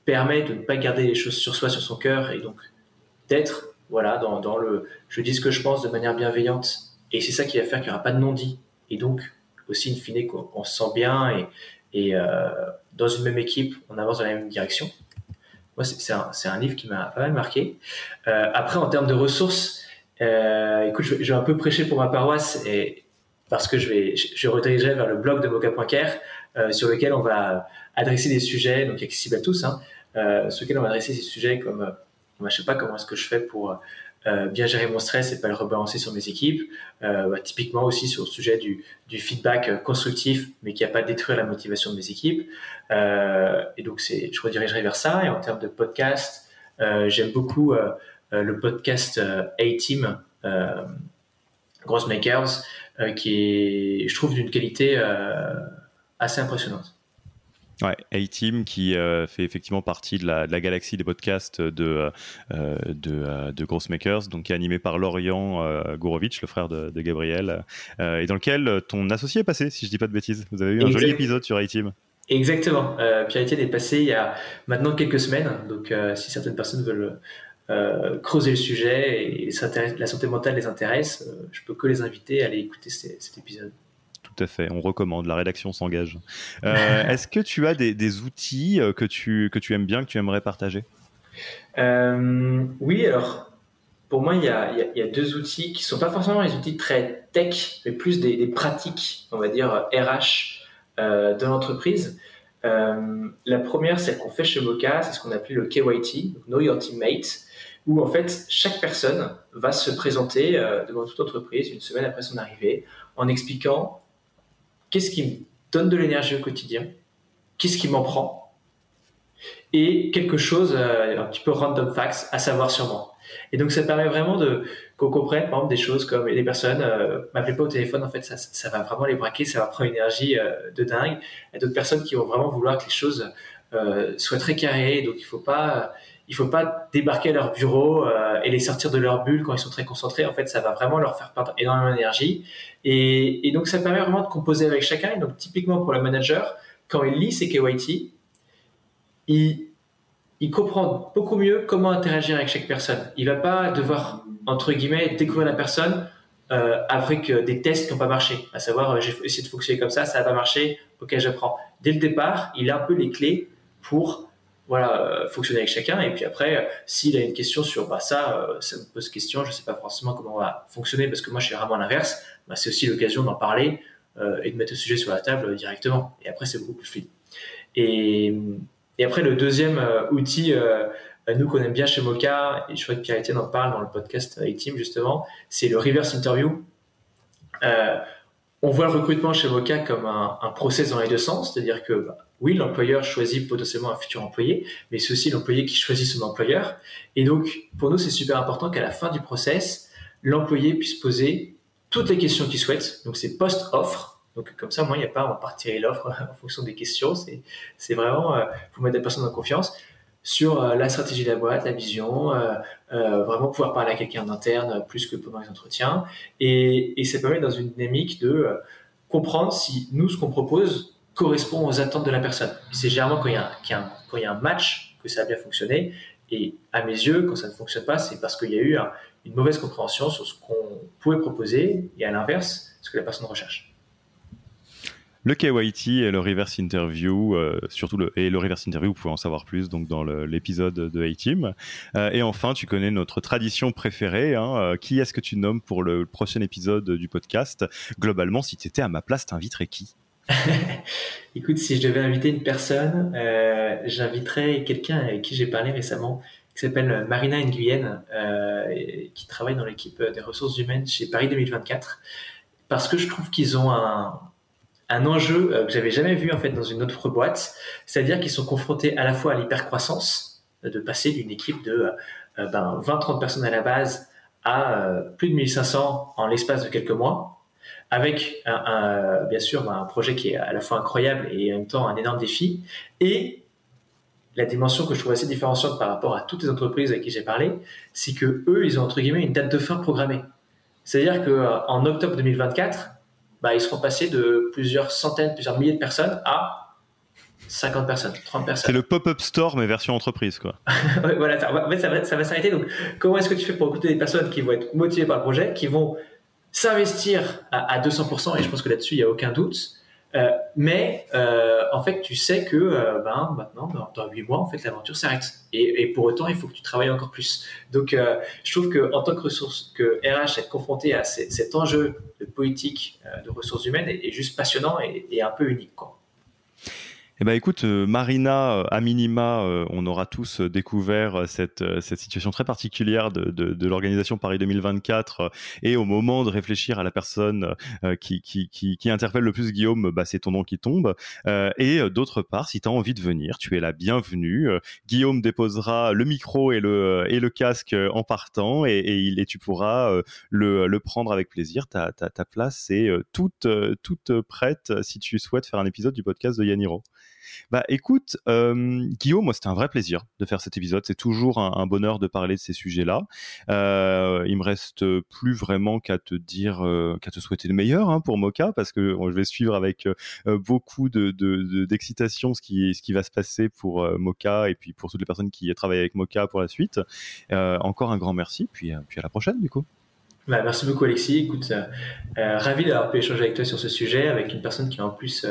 permet de ne pas garder les choses sur soi, sur son cœur, et donc d'être voilà dans, dans le je dis ce que je pense de manière bienveillante et c'est ça qui va faire qu'il n'y aura pas de non-dit. Et donc, aussi, in fine, qu'on se sent bien et, euh, dans une même équipe, on avance dans la même direction. Moi, c'est un, livre qui m'a pas mal marqué. Euh, après, en termes de ressources, euh, écoute, je, vais un peu prêcher pour ma paroisse et parce que je vais, je, redirigerai vers le blog de mocha.care sur lequel on va adresser des sujets, donc accessibles à tous, hein, sur lequel on va adresser ces sujets comme, je sais pas comment est-ce que je fais pour euh, bien gérer mon stress et pas le rebalancer sur mes équipes. Euh, bah, typiquement aussi sur le sujet du, feedback euh, constructif, mais qui n'a pas détruire la motivation de mes équipes. et donc, c'est, je redirigerai vers ça. Et en termes de podcast, j'aime beaucoup le podcast A-Team, Gross Makers, qui est, je trouve, d'une qualité assez impressionnante. Ouais, A-Team qui euh, fait effectivement partie de la, de la, galaxie des podcasts de, euh, de, euh, de Grossmakers, donc qui est animé par Lorian euh, Gourovitch, le frère de, de Gabriel, et dans lequel ton associé est passé, si je dis pas de bêtises. Vous avez eu un joli épisode sur A-Team. Exactement. Pierre-Étienne est passé il y a maintenant quelques semaines, donc si certaines personnes veulent creuser le sujet et la santé mentale les intéresse, je peux que les inviter à aller écouter cet épisode à fait. On recommande. La rédaction s'engage. Euh, est-ce que tu as des, outils euh, que tu, que tu aimes bien, que tu aimerais partager? Euh, Oui, alors pour moi, il y, a, il y, a, deux outils qui sont pas forcément des outils très tech, mais plus des, pratiques, on va dire RH de l'entreprise. la première, celle qu'on fait chez Mocha, c'est ce qu'on appelle le KYT, Know Your Teammate, où en fait chaque personne va se présenter devant toute entreprise une semaine après son arrivée en expliquant qu'est-ce qui me donne de l'énergie au quotidien, qu'est-ce qui m'en prend, et quelque chose euh, un petit peu random facts à savoir sur moi. Et donc ça permet vraiment de qu'on comprenne par exemple des choses comme les personnes euh, m'appellent pas au téléphone en fait ça, ça va vraiment les braquer, ça va prendre une énergie euh, de dingue. Il y a d'autres personnes qui vont vraiment vouloir que les choses euh, soient très carrées, donc il faut pas il faut pas débarquer à leur bureau euh, et les sortir de leur bulle quand ils sont très concentrés. En fait, ça va vraiment leur faire perdre énormément d'énergie. Et, donc, ça permet vraiment de composer avec chacun. Et donc, typiquement pour le manager, quand il lit ses KYT, il, comprend beaucoup mieux comment interagir avec chaque personne. Il va pas devoir, entre guillemets, découvrir la personne euh, avec des tests qui n'ont pas marché. À savoir, euh, j'ai essayé de fonctionner comme ça, ça n'a pas marché, ok, j'apprends. Dès le départ, il a un peu les clés pour voilà, fonctionner avec chacun. Et puis après, s'il a une question sur bah, ça, ça me pose question, je ne sais pas forcément comment on va fonctionner parce que moi, je suis vraiment l'inverse. Bah, c'est aussi l'occasion d'en parler et de mettre le sujet sur la table directement. Et après, c'est beaucoup plus fluide. Et, après, le deuxième outil euh, nous qu'on aime bien chez Mocha, et je crois que Pierre-Etienne en parle dans le podcast avec justement, c'est le reverse interview. On voit le recrutement chez Mocha comme un, process dans les deux sens, c'est-à-dire que bah, oui, l'employeur choisit potentiellement un futur employé, mais c'est aussi l'employé qui choisit son employeur. Et donc, pour nous, c'est super important qu'à la fin du process, l'employé puisse poser toutes les questions qu'il souhaite. Donc, c'est post-offre. Donc, comme ça, moi, il n'y a pas, on va partir l'offre en fonction des questions. C'est vraiment, euh, pour mettre la personne en confiance sur euh, la stratégie de la boîte, la vision, euh, euh, vraiment pouvoir parler à quelqu'un d'interne plus que pendant les entretiens. Et, et ça permet dans une dynamique de comprendre si nous, ce qu'on propose, correspond aux attentes de la personne. C'est généralement quand il, y a, quand il y a un match que ça a bien fonctionné. Et à mes yeux, quand ça ne fonctionne pas, c'est parce qu'il y a eu une mauvaise compréhension sur ce qu'on pouvait proposer et à l'inverse, ce que la personne recherche le KYT et le reverse interview, euh, surtout le, et le reverse interview, vous pouvez en savoir plus donc dans l'épisode de A-Team. Euh, et enfin, tu connais notre tradition préférée. Hein, euh, qui est-ce que tu nommes pour le prochain épisode du podcast? Globalement, si tu étais à ma place, t'inviterais qui? Écoute, si je devais inviter une personne, j'inviterais quelqu'un avec qui j'ai parlé récemment, qui s'appelle Marina Nguyen, qui travaille dans l'équipe des ressources humaines chez Paris 2024, parce que je trouve qu'ils ont un, un enjeu euh, que j'avais jamais vu en fait dans une autre boîte, c'est-à-dire qu'ils sont confrontés à la fois à l'hypercroissance, euh, de passer d'une équipe de euh, ben, 20-30 personnes à la base à plus de 1500 en l'espace de quelques mois, avec bien sûr ben, un projet qui est à la fois incroyable et en même temps un énorme défi, et la dimension que je trouve assez différenciante par rapport à toutes les entreprises avec qui j'ai parlé, c'est que eux, ils ont entre guillemets une date de fin programmée. C'est-à-dire que en octobre 2024, bah, ils seront passés de plusieurs centaines, plusieurs milliers de personnes à 50 personnes, 30 personnes. C'est le pop-up store, mais version entreprise, quoi. voilà, ça, en fait, ça va, ça va s'arrêter. Donc, comment est-ce que tu fais pour recruter des personnes qui vont être motivées par le projet, qui vont s'investir à, à, 200%, et je pense que là-dessus, il n'y a aucun doute, euh, mais euh, en fait, tu sais que euh, ben, maintenant, dans, dans 8 mois, en fait, l'aventure s'arrête. Et, et, pour autant, il faut que tu travailles encore plus. Donc, euh, je trouve qu'en tant que ressource, que RH, être confronté à cet enjeu de politique de ressources humaines est, est juste passionnant et, et, un peu unique. Quoi. Eh ben écoute, euh, Marina, euh, à minima, euh, on aura tous découvert cette, cette situation très particulière de, de, de l'organisation Paris 2024 et au moment de réfléchir à la personne qui, qui, qui, interpelle le plus Guillaume, bah, c'est ton nom qui tombe. et d'autre part, si tu as envie de venir, tu es la bienvenue. Guillaume déposera le micro et le, et le casque en partant et, il, et tu pourras le, le prendre avec plaisir. Ta, ta, ta place est toute, toute prête si tu souhaites faire un épisode du podcast de Yaniro. Bah écoute, euh, Guillaume, moi c'était un vrai plaisir de faire cet épisode. C'est toujours un, bonheur de parler de ces sujets-là. Euh, il me reste plus vraiment qu'à te dire, euh, qu'à te souhaiter le meilleur hein, pour Mocha, parce que je vais suivre avec euh, beaucoup de, d'excitation de, ce qui va se passer pour Mocha et puis pour toutes les personnes qui travaillent avec Mocha pour la suite. Encore un grand merci, puis puis à la prochaine du coup. Bah, merci beaucoup Alexis. Écoute, ravi d'avoir pu échanger avec toi sur ce sujet, avec une personne qui en plus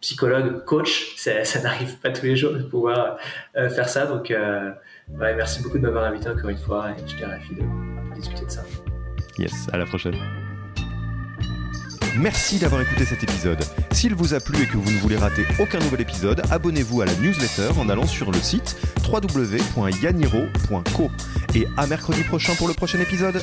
psychologue, coach, ça, n'arrive pas tous les jours de pouvoir euh, faire ça. Donc, euh, merci beaucoup de m'avoir invité encore une fois et j'étais ravi de, de discuter de ça. Yes, à la prochaine. Merci d'avoir écouté cet épisode. S'il vous a plu et que vous ne voulez rater aucun nouvel épisode, abonnez-vous à la newsletter en allant sur le site www.yaniro.co. Et à mercredi prochain pour le prochain épisode.